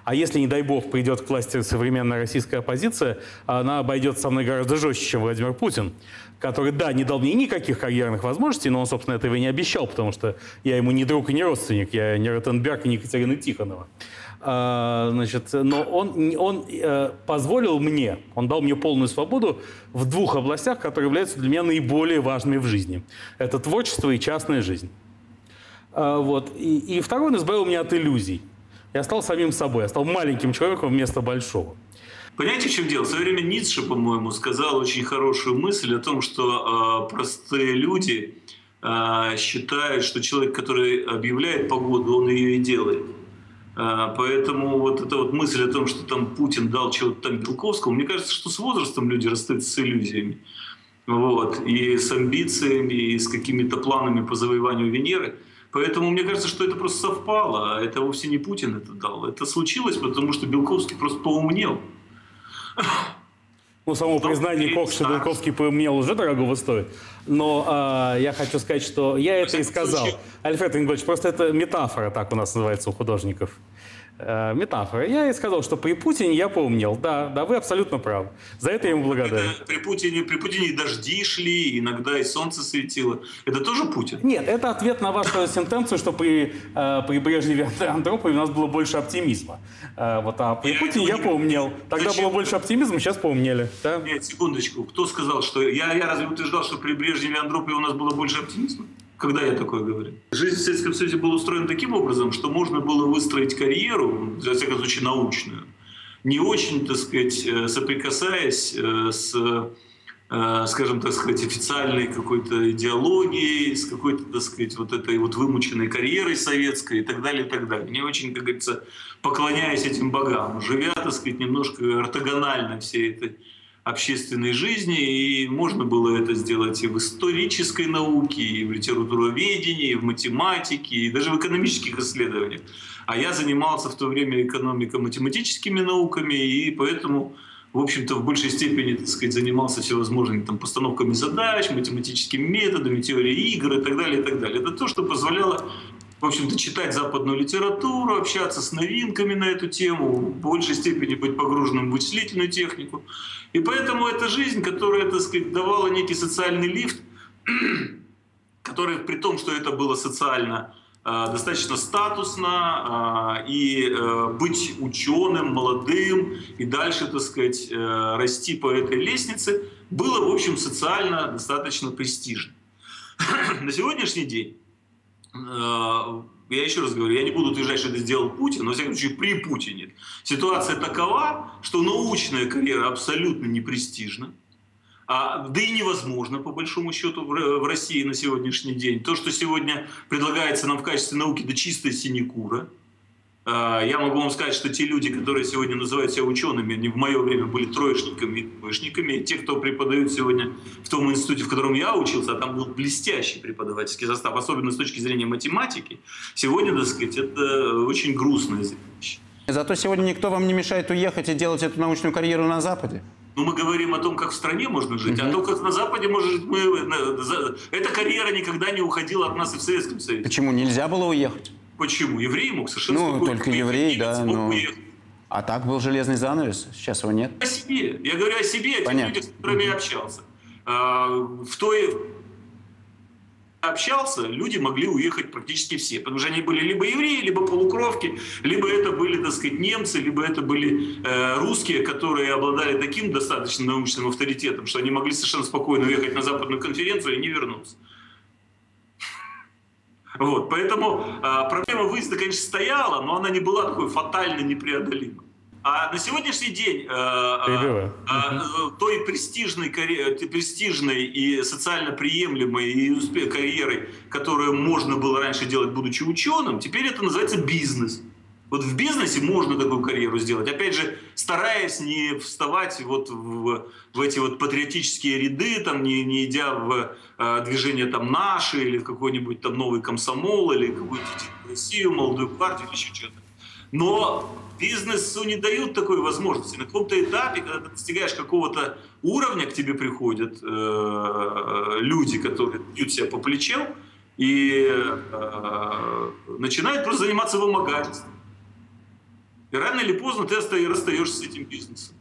А если, не дай бог, придет к власти современная российская оппозиция, она обойдет со мной гораздо жестче, чем Владимир Путин, который, да, не дал мне никаких карьерных возможностей, но он, собственно, этого и не обещал, потому что я ему не друг и не родственник, я не Ротенберг и не Екатерина Тихонова. А, значит, но он, он э, позволил мне, он дал мне полную свободу в двух областях, которые являются для меня наиболее важными в жизни. Это творчество и частная жизнь. А, вот. И, и второй, он избавил меня от иллюзий. Я стал самим собой, я стал маленьким человеком вместо большого. Понимаете, в чем дело? В свое время Ницше, по-моему, сказал очень хорошую мысль о том, что э, простые люди э, считают, что человек, который объявляет погоду, он ее и делает. А, поэтому вот эта вот мысль о том, что там Путин дал чего-то там Белковскому, мне кажется, что с возрастом люди расстаются с иллюзиями. Вот, и с амбициями, и с какими-то планами по завоеванию Венеры. Поэтому мне кажется, что это просто совпало. А это вовсе не Путин это дал. Это случилось, потому что Белковский просто поумнел. Ну, само признание что Белковский поумнел, уже дорогого стоит. Но а, я хочу сказать, что я это и сказал. Альфред Ингольевич, просто это метафора, так у нас называется у художников. Э, метафора. Я и сказал, что при Путине я поумнел. Да, да, вы абсолютно правы. За это я ему благодарен. при, Путине, при Путине дожди шли, иногда и солнце светило. Это тоже Путин? Нет, это ответ на вашу сентенцию, что при, э, при Брежневе [laughs] Андропове у нас было больше оптимизма. Э, вот, а при я Путине я поумнел. Тогда Зачем? было больше оптимизма, сейчас поумнели. Да? Нет, секундочку. Кто сказал, что... Я, я разве утверждал, что при Брежневе Андропове у нас было больше оптимизма? Когда я такое говорю? Жизнь в Советском Союзе была устроена таким образом, что можно было выстроить карьеру, во всяком случае научную, не очень, так сказать, э, соприкасаясь э, с Э, скажем так сказать, официальной какой-то идеологией, с какой-то, так сказать, вот этой вот вымученной карьерой советской и так далее, и так далее. Не очень, как говорится, поклоняясь этим богам, живя, так сказать, немножко ортогонально всей этой общественной жизни, и можно было это сделать и в исторической науке, и в литературоведении, и в математике, и даже в экономических исследованиях. А я занимался в то время экономико-математическими науками, и поэтому в общем-то, в большей степени, так сказать, занимался всевозможными там, постановками задач, математическими методами, теорией игр и так далее, и так далее. Это то, что позволяло в общем-то, читать западную литературу, общаться с новинками на эту тему, в большей степени быть погруженным в вычислительную технику. И поэтому это жизнь, которая, так сказать, давала некий социальный лифт, [clears throat] который, при том, что это было социально Э, достаточно статусно э, и э, быть ученым, молодым и дальше, так сказать, расти по этой лестнице было, в общем, социально достаточно престижно. [clears throat] На сегодняшний день, я еще раз говорю, я не буду утверждать, что это сделал Путин, но, во всяком случае, при Путине ситуация такова, что научная карьера абсолютно не престижна. А, да и невозможно, по большому счету, в России на сегодняшний день. То, что сегодня предлагается нам в качестве науки, да чистая синекура. А, я могу вам сказать, что те люди, которые сегодня называют себя учеными, они в мое время были троечниками и двоечниками. те, кто преподают сегодня в том институте, в котором я учился, а там был блестящий преподавательский состав, особенно с точки зрения математики, сегодня, так сказать, это очень грустное зрелище. Зато сегодня никто вам не мешает уехать и делать эту научную карьеру на Западе. Но мы говорим о том, как в стране можно жить, угу. а то, как на Западе можно жить, мы... Эта карьера никогда не уходила от нас и в Советском Союзе. Почему? Нельзя было уехать? Почему? Еврей мог совершенно Ну, только еврей, да, но... А так был железный занавес, сейчас его нет. О себе. Я говорю о себе, о тех людях, с которыми я общался. А, в той общался, люди могли уехать практически все, потому что они были либо евреи, либо полукровки, либо это были, так сказать, немцы, либо это были э, русские, которые обладали таким достаточно научным авторитетом, что они могли совершенно спокойно уехать на западную конференцию и не вернуться. Вот, поэтому э, проблема выезда, конечно, стояла, но она не была такой фатально непреодолимой. А на сегодняшний день э, э, э, той престижной, престижной и социально приемлемой и успех карьеры, которую можно было раньше делать, будучи ученым, теперь это называется бизнес. Вот в бизнесе можно такую карьеру сделать. Опять же, стараясь не вставать вот в, в эти вот патриотические ряды, там, не, не идя в э, движение там «Наши» или в какой-нибудь там новый комсомол или какую-то Россию, молодую партию или еще что-то. Но бизнесу не дают такой возможности. На каком-то этапе, когда ты достигаешь какого-то уровня, к тебе приходят э, люди, которые бьют себя по плечам и э, начинают просто заниматься вымогательством. И рано или поздно ты расстаешься с этим бизнесом.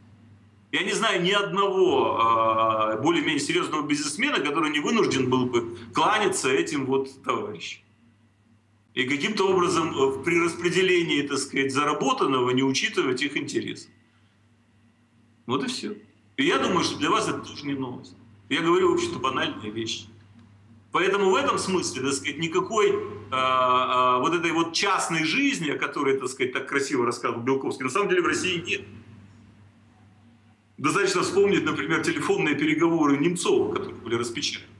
Я не знаю ни одного э, более-менее серьезного бизнесмена, который не вынужден был бы кланяться этим вот товарищам и каким-то образом э, при распределении, так сказать, заработанного не учитывать их интерес. Вот и все. И я думаю, что для вас это тоже не новость. Я говорю, в общем-то, банальные вещи. Поэтому в этом смысле, так сказать, никакой а, а, вот этой вот частной жизни, о которой, так сказать, так красиво рассказывал Белковский, на самом деле в России нет. Достаточно вспомнить, например, телефонные переговоры Немцова, которые были распечатаны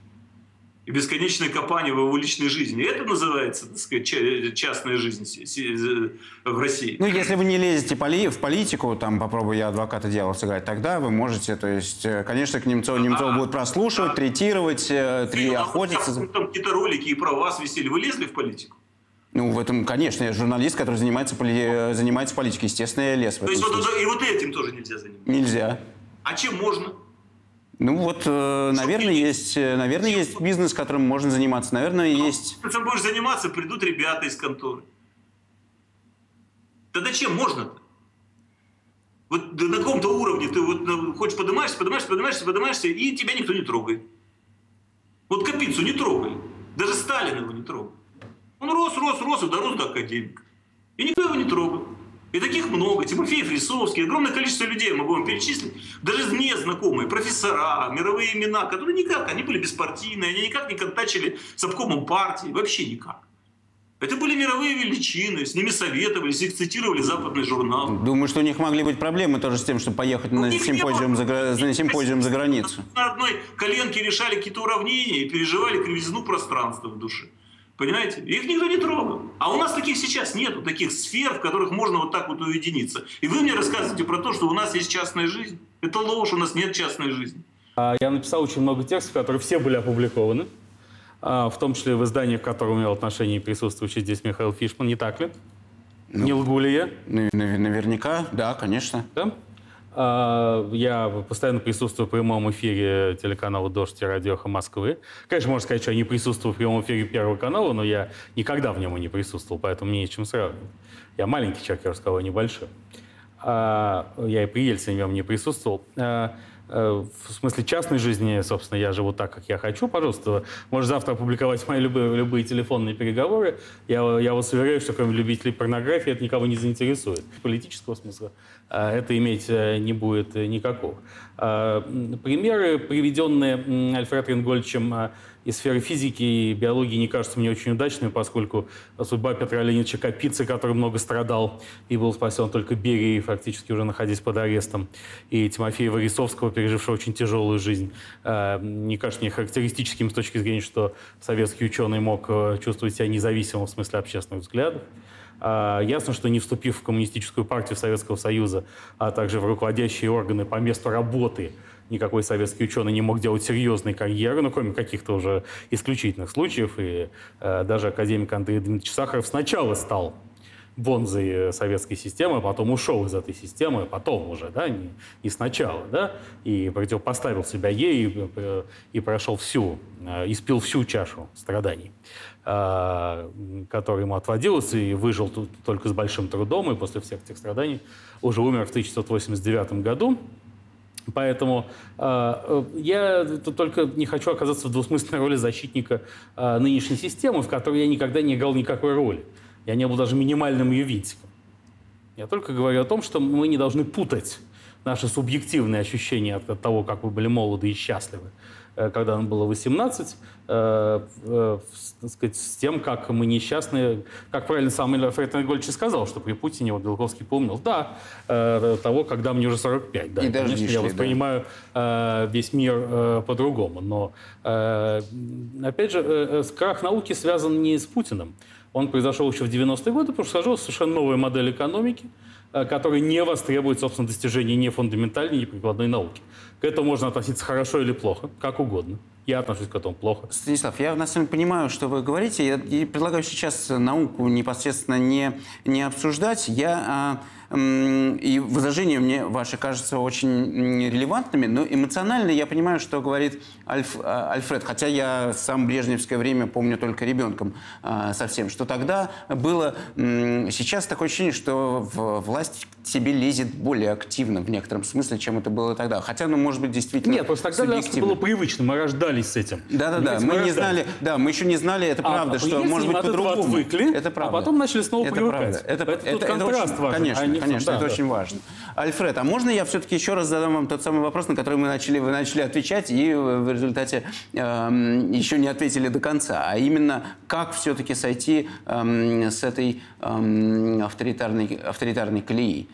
и бесконечное копание в его личной жизни. Это называется, так сказать, частная жизнь в России. Ну, если вы не лезете в политику, там, попробую я адвоката дьявола сыграть, тогда вы можете, то есть, э, конечно, к Немцову, Немцова а, будут прослушивать, а, третировать, э, три, а охотиться. Там какие-то ролики и про вас висели. Вы лезли в политику? Ну, в этом, конечно, я журналист, который занимается, поли... занимается политикой. Естественно, я лез в То есть вот, и вот этим тоже нельзя заниматься? Нельзя. А чем можно? Ну вот, э, наверное, есть, э, наверное, есть бизнес, которым можно заниматься. Наверное, ну, есть... Чем будешь заниматься, придут ребята из конторы. Тогда чем можно-то? Вот на каком-то уровне ты вот ну, хочешь поднимаешься, поднимаешься, поднимаешься, поднимаешься, и тебя никто не трогает. Вот Капицу не трогали. Даже Сталин его не трогал. Он рос, рос, рос и дорос до академика. И никто его не трогал. И таких много. Тимофей Фрисовский, огромное количество людей могу вам перечислить. Даже мне знакомые, профессора, мировые имена, которые никак, они были беспартийные, они никак не контачили с обкомом партии, вообще никак. Это были мировые величины, с ними советовались, их цитировали западные журналы. Думаю, что у них могли быть проблемы тоже с тем, чтобы поехать на симпозиум, за, на симпозиум за границу. На одной коленке решали какие-то уравнения и переживали кривизну пространства в душе. Понимаете? Их никто не трогал. А у нас таких сейчас нету, таких сфер, в которых можно вот так вот уединиться. И вы мне рассказываете про то, что у нас есть частная жизнь. Это ложь, у нас нет частной жизни. А, я написал очень много текстов, которые все были опубликованы. А, в том числе в изданиях, к которым имел отношение присутствующий здесь Михаил Фишман, не так ли? Ну, не лгу ли я? Наверняка, да, конечно. Да? А, я постоянно присутствую в прямом эфире телеканала «Дождь» и радиоха Москвы. Конечно, можно сказать, что я не присутствую в прямом эфире Первого канала, но я никогда в нем не присутствовал, поэтому мне нечем сравнивать. Я маленький человек, я рассказал, небольшой. А, я и при Ельцине в нем не присутствовал. Э, в смысле частной жизни, собственно, я живу так, как я хочу, пожалуйста, можешь завтра опубликовать мои любые, любые телефонные переговоры. Я, я вас уверяю, что кроме любителей порнографии это никого не заинтересует. Политического смысла э, это иметь э, не будет никакого. Примеры, приведенные Альфредом Ингольчем из сферы физики и биологии не кажутся мне очень удачными, поскольку судьба Петра Леонидовича Капицы, который много страдал и был спасен только Берией, фактически уже находясь под арестом, и Тимофея Варисовского, пережившего очень тяжелую жизнь, э, не кажется мне характеристическим с точки зрения, что советский ученый мог э, чувствовать себя независимым в смысле общественных взглядов. А, ясно, что не вступив в коммунистическую партию Советского Союза, а также в руководящие органы по месту работы, никакой советский ученый не мог делать серьезной карьеры, ну, кроме каких-то уже исключительных случаев. И э, даже академик Андрей Дмитриевич Сахаров сначала стал бонзой советской системы, а потом ушел из этой системы, потом уже, да, не, не сначала, да, и противопоставил себя ей и, э, и прошел всю, э, испил всю чашу страданий, э, которая ему отводилась, и выжил тут только с большим трудом, и после всех этих страданий уже умер в 1989 году. Поэтому э, я только не хочу оказаться в двусмысленной роли защитника э, нынешней системы, в которой я никогда не играл никакой роли. Я не был даже минимальным ее винтиком. Я только говорю о том, что мы не должны путать наши субъективные ощущения от, от того, как вы были молоды и счастливы, Э, когда нам было 18, э, э, сказать, с тем, как мы несчастны, как правильно сам Фред Гольч сказал, что при Путине вот Белковский помнил, да, того, когда мне уже 45. Да, и, конечно, я воспринимаю да. весь мир по-другому. Но, опять же, крах науки связан не с Путиным. Он произошел еще в 90-е годы, потому что сложилась совершенно новая модель экономики, которая не востребует, собственно, достижений ни фундаментальной, ни прикладной науки. К этому можно относиться хорошо или плохо, как угодно. Я отношусь к этому плохо. Станислав, я на самом деле понимаю, что вы говорите. Я предлагаю сейчас науку непосредственно не, не обсуждать. Я... А и возражения мне ваши кажутся очень релевантными, но эмоционально я понимаю, что говорит Альф, а, Альфред, хотя я сам брежневское время помню только ребенком а, совсем, что тогда было... Сейчас такое ощущение, что власть тебе лезет более активно в некотором смысле, чем это было тогда. Хотя, ну, может быть, действительно Нет, просто тогда для нас было привычно, мы рождались с этим. Да-да-да, мы, мы не знали, да, мы еще не знали, это а, правда, а, что может быть по-другому. это правда. а потом начали снова это привыкать. Правда. Это, это, это, контраст это очень, важен. Конечно, а конечно, да, это да. очень важно. Альфред, а можно я все-таки еще раз задам вам тот самый вопрос, на который мы начали, вы начали отвечать, и в результате э, еще не ответили до конца, а именно, как все-таки сойти э, с этой э, авторитарной, авторитарной колеи?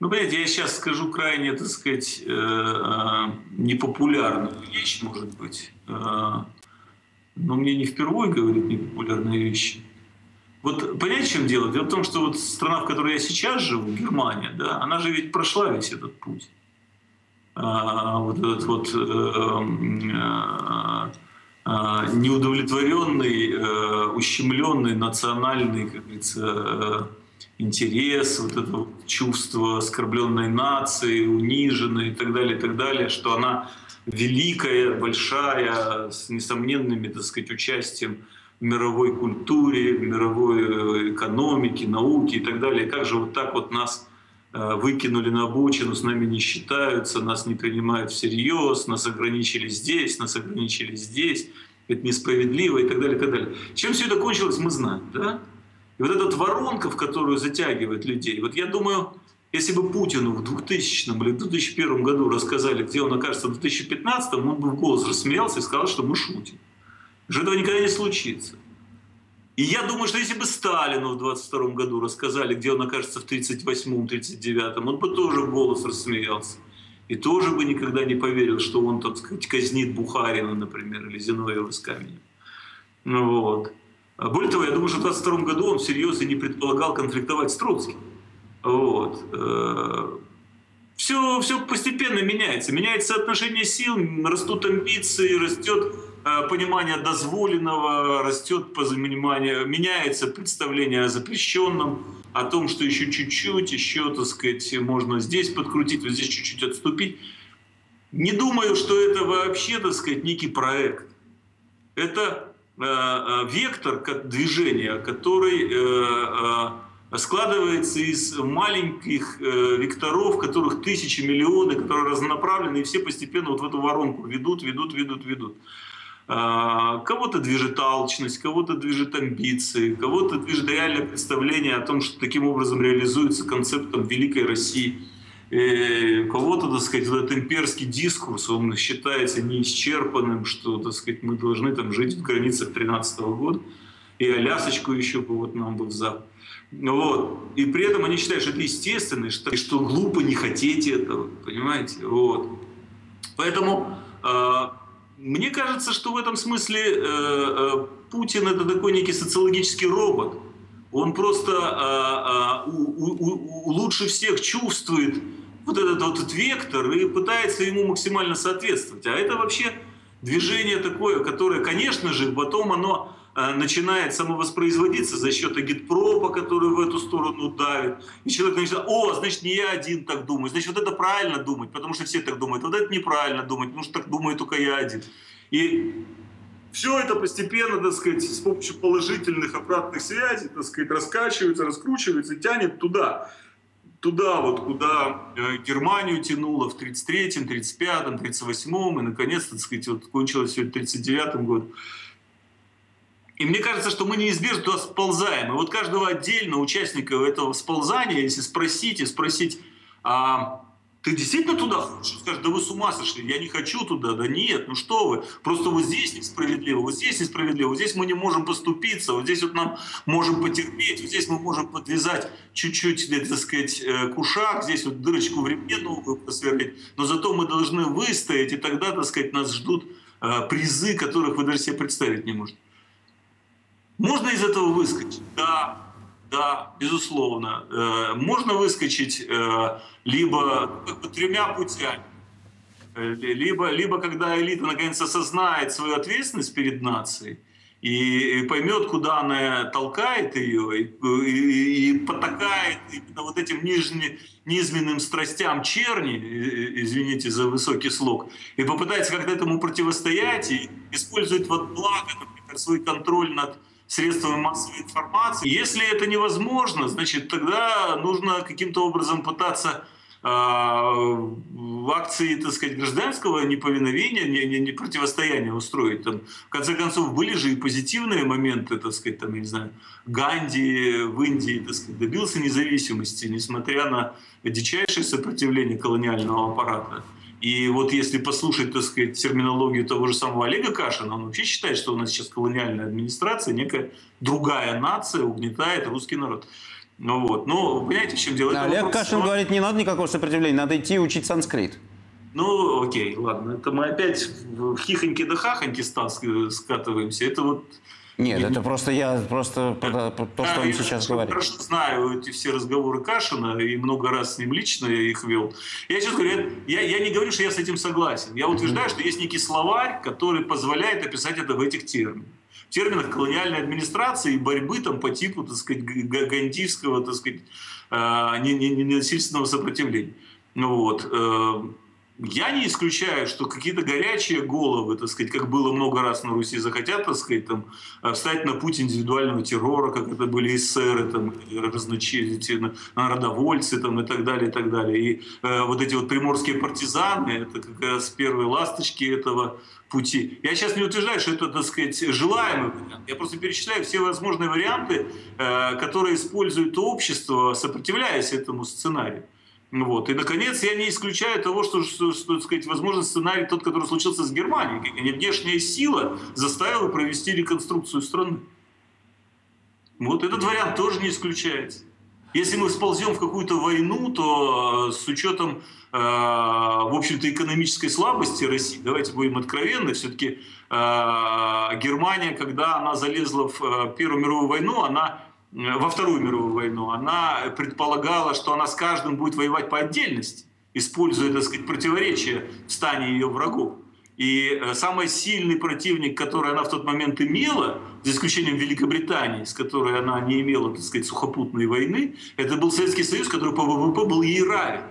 Ну, понимаете, я сейчас скажу крайне, так сказать, э, э, непопулярную вещь, может быть. Э, но мне не впервые говорят непопулярные вещи. Вот в чем дело? Дело в том, что вот страна, в которой я сейчас живу, Германия, да, она же ведь прошла весь этот путь. А, вот этот вот э, э, неудовлетворенный, ущемленный национальный, как говорится, интерес, вот это вот чувство оскорбленной нации, униженной и так далее, и так далее, что она великая, большая, с несомненными, так сказать, участием мировой культуре, мировой э, экономике, науке и так далее. Как же вот так вот нас э, выкинули на обочину, с нами не считаются, нас не принимают всерьез, нас ограничили здесь, нас ограничили здесь, это несправедливо и так далее, и так далее. Чем все это кончилось, мы знаем, да? И вот эта воронка, в которую затягивает людей, вот я думаю, если бы Путину в 2000 или 2001 году рассказали, где он окажется в 2015, он бы в голос рассмеялся и сказал, что мы шутим. Что этого никогда не случится. И я думаю, что если бы Сталину в 22 году рассказали, где он окажется в 38-м, 39-м, он бы тоже в голос рассмеялся. И тоже бы никогда не поверил, что он, так сказать, казнит Бухарина, например, или Зиновьева с каменем. Ну, вот. А более того, я думаю, что в 22 году он всерьез и не предполагал конфликтовать с Троцким. Вот. Все, э, все постепенно меняется. Меняется отношение сил, растут амбиции, растет понимание дозволенного, растет понимание, меняется представление о запрещенном, о том, что еще чуть-чуть, еще, так сказать, можно здесь подкрутить, вот здесь чуть-чуть отступить. Не думаю, что это вообще, так сказать, некий проект. Это э, э, вектор движения, который э, складывается из маленьких э, векторов, которых тысячи, миллионы, которые разнонаправлены, и все постепенно вот в эту воронку ведут, ведут, ведут, ведут. А, кого-то движет алчность, кого-то движет амбиции, кого-то движет реальное представление о том, что таким образом реализуется концептом великой России. И кого-то, так сказать, этот имперский дискурс, он считается неисчерпанным, что, так сказать, мы должны там жить в границах 13 года, и Алясочку еще бы вот нам бы в Запад. Вот. И при этом они считают, что это естественно, что, что глупо не хотеть этого, понимаете? Вот. Поэтому э, мне кажется, что в этом смысле э, э, Путин это такой некий социологический робот. Он просто э, э, у, у, у, лучше всех чувствует вот этот вот этот вектор и пытается ему максимально соответствовать. А это вообще движение такое, которое, конечно же, потом оно начинает самовоспроизводиться за счет агитпропа, который в эту сторону давит. И человек начинает, о, значит, не я один так думаю, значит, вот это правильно думать, потому что все так думают, вот это неправильно думать, потому что так думаю только я один. И все это постепенно, так сказать, с помощью положительных обратных связей, так сказать, раскачивается, раскручивается, тянет туда. Туда вот, куда э, Германию тянуло в 33-м, 35-м, 38-м, и наконец, так сказать, вот кончилось все в 39-м году. И мне кажется, что мы неизбежно туда сползаем. И вот каждого отдельно участника этого сползания, если спросить и спросить, а ты действительно туда хочешь? Скажешь, да вы с ума сошли, я не хочу туда. Да нет, ну что вы, просто вот здесь несправедливо, вот здесь несправедливо, вот здесь мы не можем поступиться, вот здесь вот нам можем потерпеть, вот здесь мы можем подвязать чуть-чуть, так сказать, э, кушак, здесь вот дырочку в ремне новую просверлить, но зато мы должны выстоять, и тогда, так сказать, нас ждут э, призы, которых вы даже себе представить не можете. Можно из этого выскочить? Да, да, безусловно. Э, можно выскочить э, либо как бы тремя путями. Э, либо, либо когда элита наконец осознает свою ответственность перед нацией и, и поймет, куда она толкает ее, и, и, и потакает именно вот этим нижне, низменным страстям черни, извините за высокий слог, и попытается как-то этому противостоять и использует вот благо, например, свой контроль над средствами массовой информации. Если это невозможно, значит, тогда нужно каким-то образом пытаться э, в акции, так сказать, гражданского неповиновения, не, не, не противостояния устроить. Там, в конце концов, были же и позитивные моменты, так сказать, там, я не знаю, Ганди в Индии, так сказать, добился независимости, несмотря на дичайшее сопротивление колониального аппарата. И вот если послушать, так сказать, терминологию того же самого Олега Кашина, он вообще считает, что у нас сейчас колониальная администрация, некая другая нация угнетает русский народ. Ну вот, ну, понимаете, в чем дело? Да, Олег вопрос... Кашин говорит, не надо никакого сопротивления, надо идти учить санскрит. Ну, окей, ладно, это мы опять в хихоньки да хахоньки скатываемся. Это вот нет, это просто я просто то, что он сейчас говорит. Я хорошо знаю эти все разговоры Кашина и много раз с ним лично я их вел. Я сейчас говорю, я, я не говорю, что я с этим согласен. Я утверждаю, что есть некий словарь, который позволяет описать это в этих терминах. В терминах колониальной администрации и борьбы там по типу, так сказать, гандийского, так сказать, а, ненасильственного сопротивления. Ну вот. Я не исключаю, что какие-то горячие головы, так сказать, как было много раз на Руси, захотят, так сказать, там, э, встать на путь индивидуального террора, как это были эсеры, там, разночинные народовольцы там, и так далее, и так далее. И э, вот эти вот приморские партизаны, это как раз первые ласточки этого пути. Я сейчас не утверждаю, что это, так сказать, желаемый вариант. Я просто перечисляю все возможные варианты, э, которые использует общество, сопротивляясь этому сценарию. Вот. И, наконец, я не исключаю того, что, что, что сказать, возможно, сценарий тот, который случился с Германией. Внешняя сила заставила провести реконструкцию страны. Вот этот вариант тоже не исключается. Если мы сползем в какую-то войну, то э, с учетом, э, в общем-то, экономической слабости России, давайте будем откровенны, все-таки э, Германия, когда она залезла в э, Первую мировую войну, она во Вторую мировую войну, она предполагала, что она с каждым будет воевать по отдельности, используя, так сказать, противоречия в стане ее врагов. И э, самый сильный противник, который она в тот момент имела, за исключением Великобритании, с которой она не имела, так сказать, сухопутной войны, это был Советский Союз, который по ВВП был ей равен.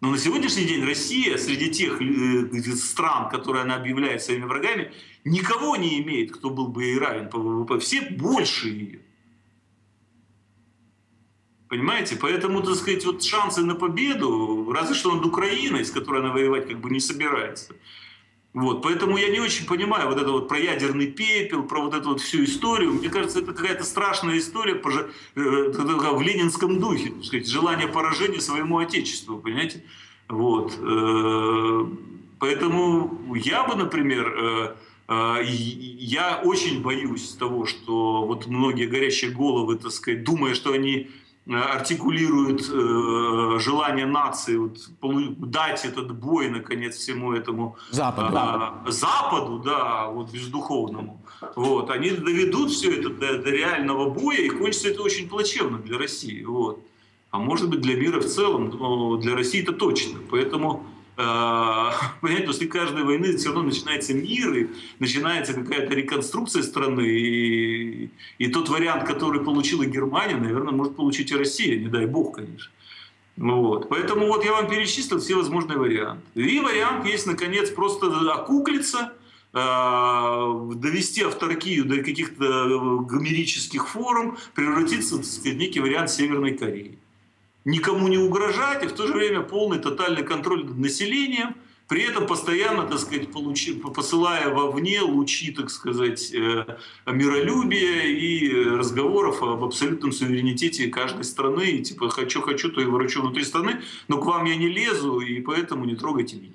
Но на сегодняшний день Россия среди тех э, стран, которые она объявляет своими врагами, никого не имеет, кто был бы ей равен по ВВП. Все больше ее. Понимаете? Поэтому, так сказать, вот шансы на победу, разве что над Украиной, с которой она воевать как бы не собирается. Вот, поэтому я не очень понимаю вот это вот про ядерный пепел, про вот эту вот всю историю. Мне кажется, это какая-то страшная история э, в ленинском духе, так сказать, желание поражения своему отечеству, понимаете? Вот. Э, поэтому я бы, например, э, я очень боюсь того, что вот многие горящие головы, так сказать, думая, что они артикулирует э, желание нации вот, дать этот бой, наконец, всему этому Западу, э, да. Западу, да, вот бездуховному. Вот, они доведут все это до, до реального боя, и кончится это очень плачевно для России. Вот. А может быть для мира в целом, но для России это точно. Поэтому а, [laughs] понимаете, после каждой войны все равно начинается мир, и начинается какая-то реконструкция страны, и, и тот вариант, который получила Германия, наверное, может получить и Россия, не дай бог, конечно. Вот. Поэтому вот я вам перечислил все возможные варианты. И вариант есть, наконец, просто окуклиться, а, довести авторкию до каких-то гомерических форм, превратиться в некий вариант Северной Кореи никому не угрожать, и в то же время полный тотальный контроль над населением, при этом постоянно, так сказать, получи, посылая вовне лучи, так сказать, э, миролюбия и разговоров об абсолютном суверенитете каждой страны. И, типа, хочу, хочу, то и ворочу внутри страны, но к вам я не лезу, и поэтому не трогайте меня.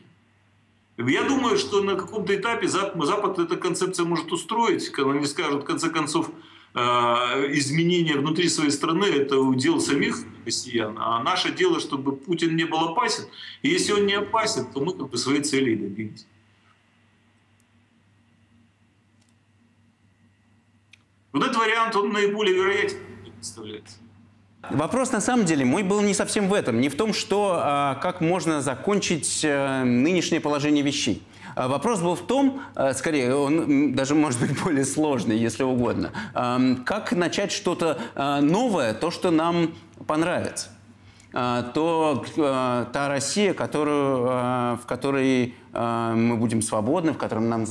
Я думаю, что на каком-то этапе Запад эта концепция может устроить, когда они скажут, в конце концов, изменения внутри своей страны – это удел самих россиян. А наше дело, чтобы Путин не был опасен. И если он не опасен, то мы как бы своей цели добились. Вот этот вариант, он наиболее вероятен представляется. Вопрос, на самом деле, мой был не совсем в этом. Не в том, что а, как можно закончить а, нынешнее положение вещей. А вопрос был в том, э, скорее, он даже может быть более сложный, если угодно, как начать что-то э, новое, то, что нам понравится э, то та Россия, которую, в которой мы будем свободны, в которой нам,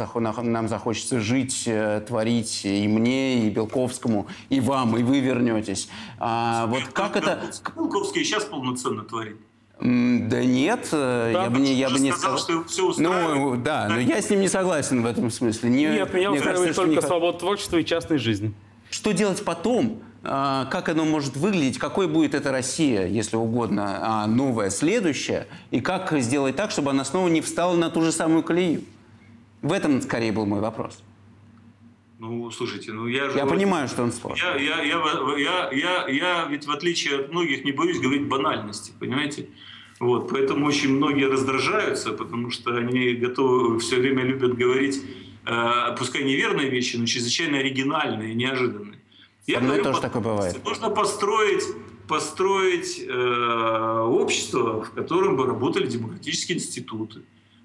нам захочется жить, творить и мне, и Белковскому, и вам, и вы вернетесь. А вот как это... Белковский сейчас полноценно творит. Да нет, э, да, я бы не, я бы не сказал. Что все ну, да, но я с ним не согласен в этом смысле. Не, нет, меня устраивает только не... свобода творчества и частной жизни. Что делать потом? А, как оно может выглядеть? Какой будет эта Россия, если угодно, а, новая, следующая? И как сделать так, чтобы она снова не встала на ту же самую колею? В этом, скорее, был мой вопрос. Ну, слушайте, ну я же... Я понимаю, что он сложный. Я, я, я, я, я, я ведь в отличие от многих не боюсь говорить банальности, понимаете? Вот, поэтому очень многие раздражаются, потому что они готовы, все время любят говорить, э, пускай неверные вещи, но чрезвычайно оригинальные, неожиданные. Я Со говорю, тоже такое бывает. Нужно построить, построить э, общество, в котором бы работали демократические институты,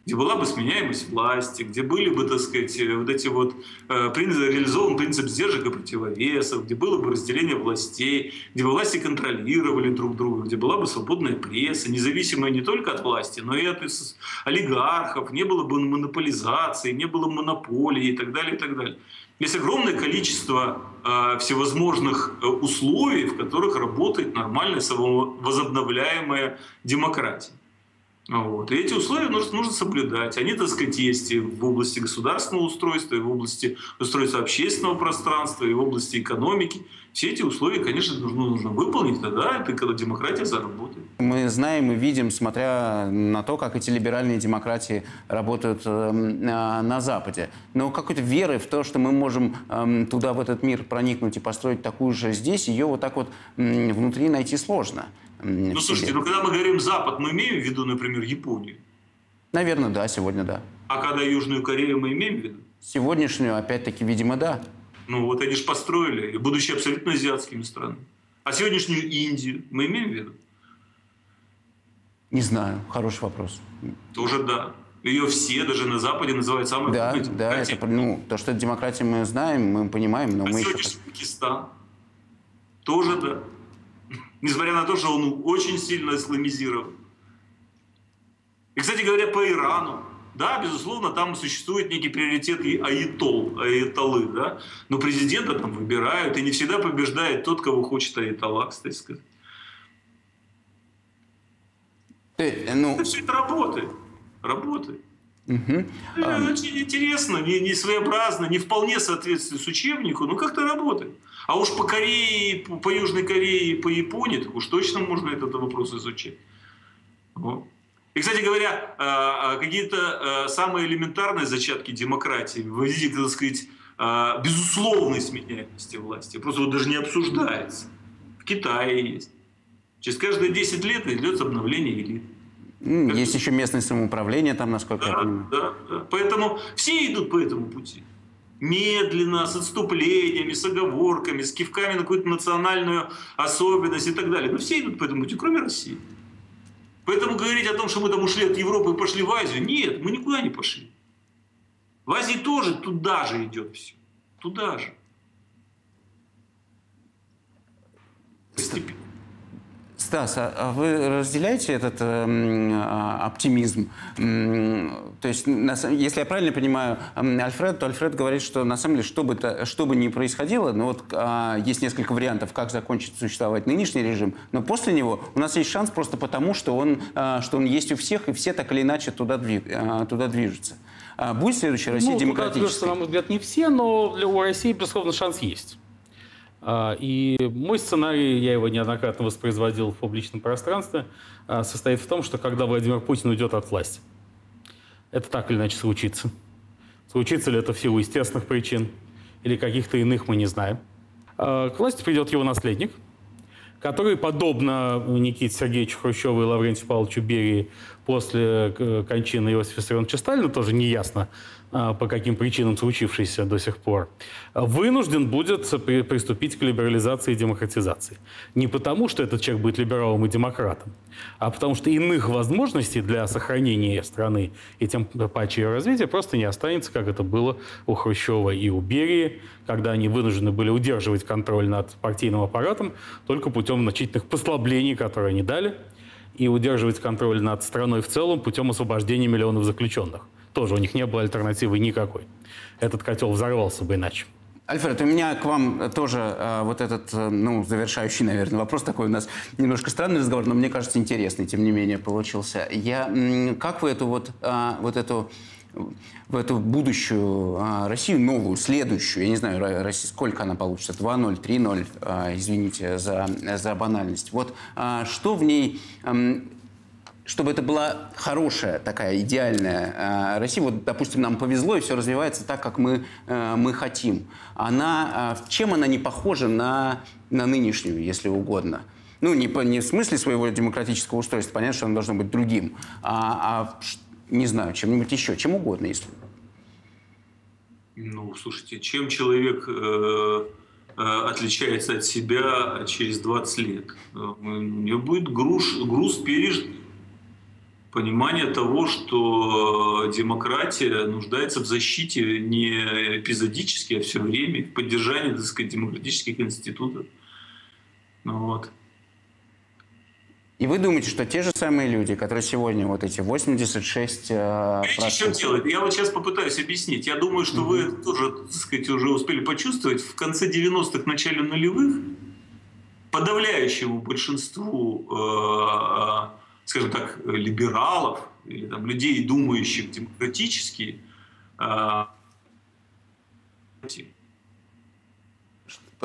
где была бы сменяемость власти, где были бы, так сказать, э, вот эти вот э, реализован принцип сдержек и противовесов, где было бы разделение властей, где бы власти контролировали друг друга, где была бы свободная пресса, независимая не только от власти, но и от олигархов, не было бы монополизации, не было монополии и так далее, и так далее. Есть огромное количество э, всевозможных э, условий, в которых работает нормальная возобновляемая демократия. Вот. И эти условия нужно, нужно соблюдать. Они, так сказать, есть и в области государственного устройства, и в области устройства общественного пространства, и в области экономики. Все эти условия, конечно, нужно, нужно выполнить, тогда это когда демократия заработает. Мы знаем и видим, смотря на то, как эти либеральные демократии работают э, на Западе. Но какой-то веры в то, что мы можем э, туда, в этот мир проникнуть и построить такую же здесь, ее вот так вот э, внутри найти сложно. Ну, слушайте, ну когда мы говорим Запад, мы имеем в виду, например, Японию? Наверное, да, сегодня да. А когда Южную Корею мы имеем в виду? Сегодняшнюю, опять-таки, видимо, да. Ну, вот они же построили, будучи абсолютно азиатскими странами. А сегодняшнюю Индию мы имеем в виду? Не знаю, хороший вопрос. Тоже да. Ее все даже на Западе называют самой да, Да, это, ну, то, что это демократия мы знаем, мы понимаем, но а мы еще... Пакистан тоже да несмотря на то, что он очень сильно исламизирован. И, кстати говоря, по Ирану, да, безусловно, там существует некий приоритет и аитол, аитолы, да, но президента там выбирают, и не всегда побеждает тот, кого хочет аитола, кстати сказать. Ты, ну... Это все это работает. Работает. Угу. Очень интересно, не, не своеобразно, не вполне соответствует с учебнику, но как-то работает. А уж по Корее, по Южной Корее, по Японии, так уж точно можно этот вопрос изучить. Вот. И, кстати говоря, а, а, какие-то а, самые элементарные зачатки демократии в виде, так сказать, безусловной сменяемости власти просто вот даже не обсуждается. В Китае есть. Через каждые 10 лет идет обновление элит. Есть еще местное самоуправление там, насколько да, я понимаю. Да, да. Поэтому все идут по этому пути медленно, с отступлениями, с оговорками, с кивками на какую-то национальную особенность и так далее. Но все идут по этому пути, кроме России. Поэтому говорить о том, что мы там ушли от Европы и пошли в Азию, нет, мы никуда не пошли. В Азии тоже туда же идет все. Туда же. Постепенно. Стас, а, а вы разделяете этот э, оптимизм? То есть, если я правильно понимаю Альфред, то Альфред говорит, что на самом деле, что бы, то, что бы ни происходило, но вот а, есть несколько вариантов, как закончит существовать нынешний режим, но после него у нас есть шанс просто потому, что он, а, что он есть у всех, и все так или иначе туда, двиг, а, туда движутся. А будет следующая Россия ну, демократической? Туда на мой взгляд, не все, но для, у России, безусловно, шанс есть. А, и мой сценарий, я его неоднократно воспроизводил в публичном пространстве, а, состоит в том, что когда Владимир Путин уйдет от власти, это так или иначе случится. Случится ли это в силу естественных причин или каких-то иных, мы не знаем. А, к власти придет его наследник, который, подобно Никите Сергеевичу Хрущеву и Лаврентию Павловичу Берии после э, кончины Иосифа Виссарионовича Сталина, тоже неясно, по каким причинам случившийся до сих пор, вынужден будет приступить к либерализации и демократизации. Не потому, что этот человек будет либералом и демократом, а потому что иных возможностей для сохранения страны и тем паче ее развития просто не останется, как это было у Хрущева и у Берии, когда они вынуждены были удерживать контроль над партийным аппаратом только путем значительных послаблений, которые они дали, и удерживать контроль над страной в целом путем освобождения миллионов заключенных. Тоже у них не было альтернативы никакой. Этот котел взорвался бы иначе. Альфред, у меня к вам тоже э, вот этот, э, ну, завершающий, наверное, вопрос такой у нас немножко странный разговор, но мне кажется интересный, тем не менее, получился. Я, как вы эту вот, э, вот эту в эту будущую а, Россию, новую, следующую, я не знаю, Россия, сколько она получится, 2-0, 3-0, а, извините за, за банальность. Вот а, что в ней чтобы это была хорошая, такая идеальная э, Россия, вот, допустим, нам повезло, и все развивается так, как мы, э, мы хотим. Она, э, чем она не похожа на, на нынешнюю, если угодно? Ну, не, по, не в смысле своего демократического устройства, понятно, что оно должно быть другим, а, а не знаю, чем-нибудь еще, чем угодно, если... Ну, слушайте, чем человек э, э, отличается от себя через 20 лет? Э, у него будет груз, груз пережитый понимание того, что демократия нуждается в защите не эпизодически, а все время, в поддержании, так сказать, демократических институтов. Ну, вот. И вы думаете, что те же самые люди, которые сегодня вот эти 86 э, Что делать? Я вот сейчас попытаюсь объяснить. Я думаю, что mm-hmm. вы тоже, так сказать, уже успели почувствовать. В конце 90-х, начале нулевых подавляющему большинству, э, скажем так, либералов или там, людей, думающих демократически, э,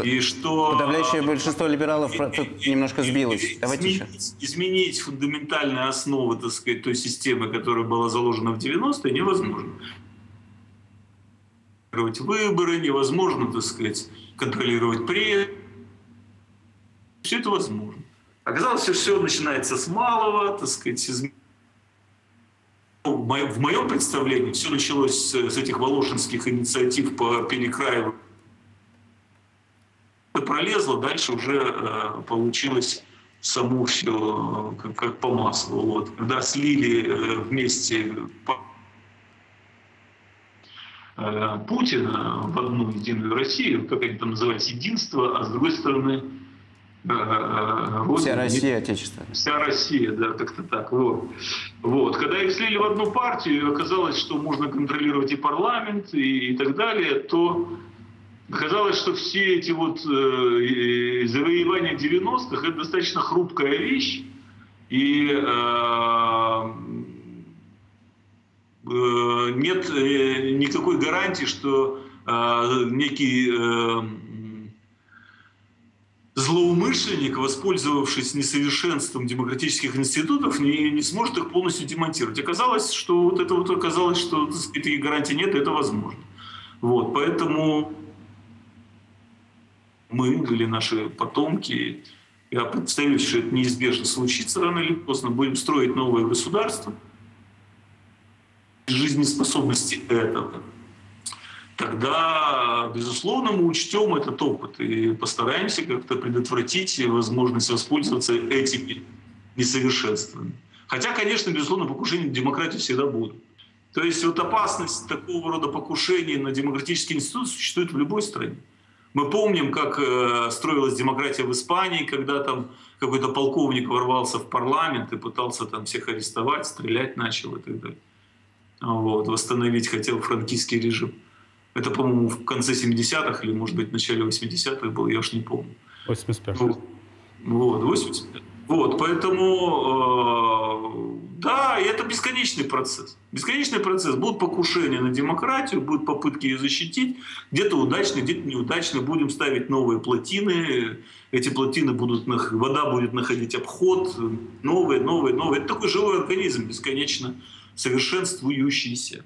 и что... Подавляющее большинство либералов тут немножко сбилось. Давайте изменить, еще. изменить фундаментальные основы, так сказать, той системы, которая была заложена в 90-е, невозможно. Выборы невозможно, так сказать, контролировать прессу. Все это возможно. Оказалось, что все начинается с малого, так сказать, из... В моем представлении все началось с этих волошинских инициатив по перекраиванию пролезло, дальше уже э, получилось само все как, как по маслу. Вот. Когда слили э, вместе э, Путина в одну единую Россию, как они там называют, единство, а с другой стороны Родина, Вся Россия, Отечество. Вся Россия, да, как-то так. Вот. вот. Когда их слили в одну партию, и оказалось, что можно контролировать и парламент, и, и так далее, то Оказалось, что все эти вот э, завоевания 90-х это достаточно хрупкая вещь. И э, э, нет э, никакой гарантии, что э, некий э, злоумышленник, воспользовавшись несовершенством демократических институтов, не, не сможет их полностью демонтировать. Оказалось, что вот это вот оказалось, что таких гарантий нет, это возможно. Вот, поэтому мы или наши потомки, я представляю, что это неизбежно случится рано или поздно, будем строить новое государство, жизнеспособности этого, тогда, безусловно, мы учтем этот опыт и постараемся как-то предотвратить возможность воспользоваться этими несовершенствами. Хотя, конечно, безусловно, покушения на демократию всегда будут. То есть вот опасность такого рода покушений на демократический институт существует в любой стране. Мы помним, как э, строилась демократия в Испании, когда там какой-то полковник ворвался в парламент и пытался там всех арестовать, стрелять начал и так далее. Вот, восстановить хотел франкистский режим. Это, по-моему, в конце 70-х или, может быть, в начале 80-х был, я уж не помню. 85 Вот, вот 85 Вот, поэтому э, да, это бесконечный процесс. Бесконечный процесс. Будут покушения на демократию, будут попытки ее защитить. Где-то удачно, где-то неудачно. Будем ставить новые плотины. Эти плотины будут, вода будет находить обход. Новые, новые, новые. Это такой живой организм, бесконечно совершенствующийся.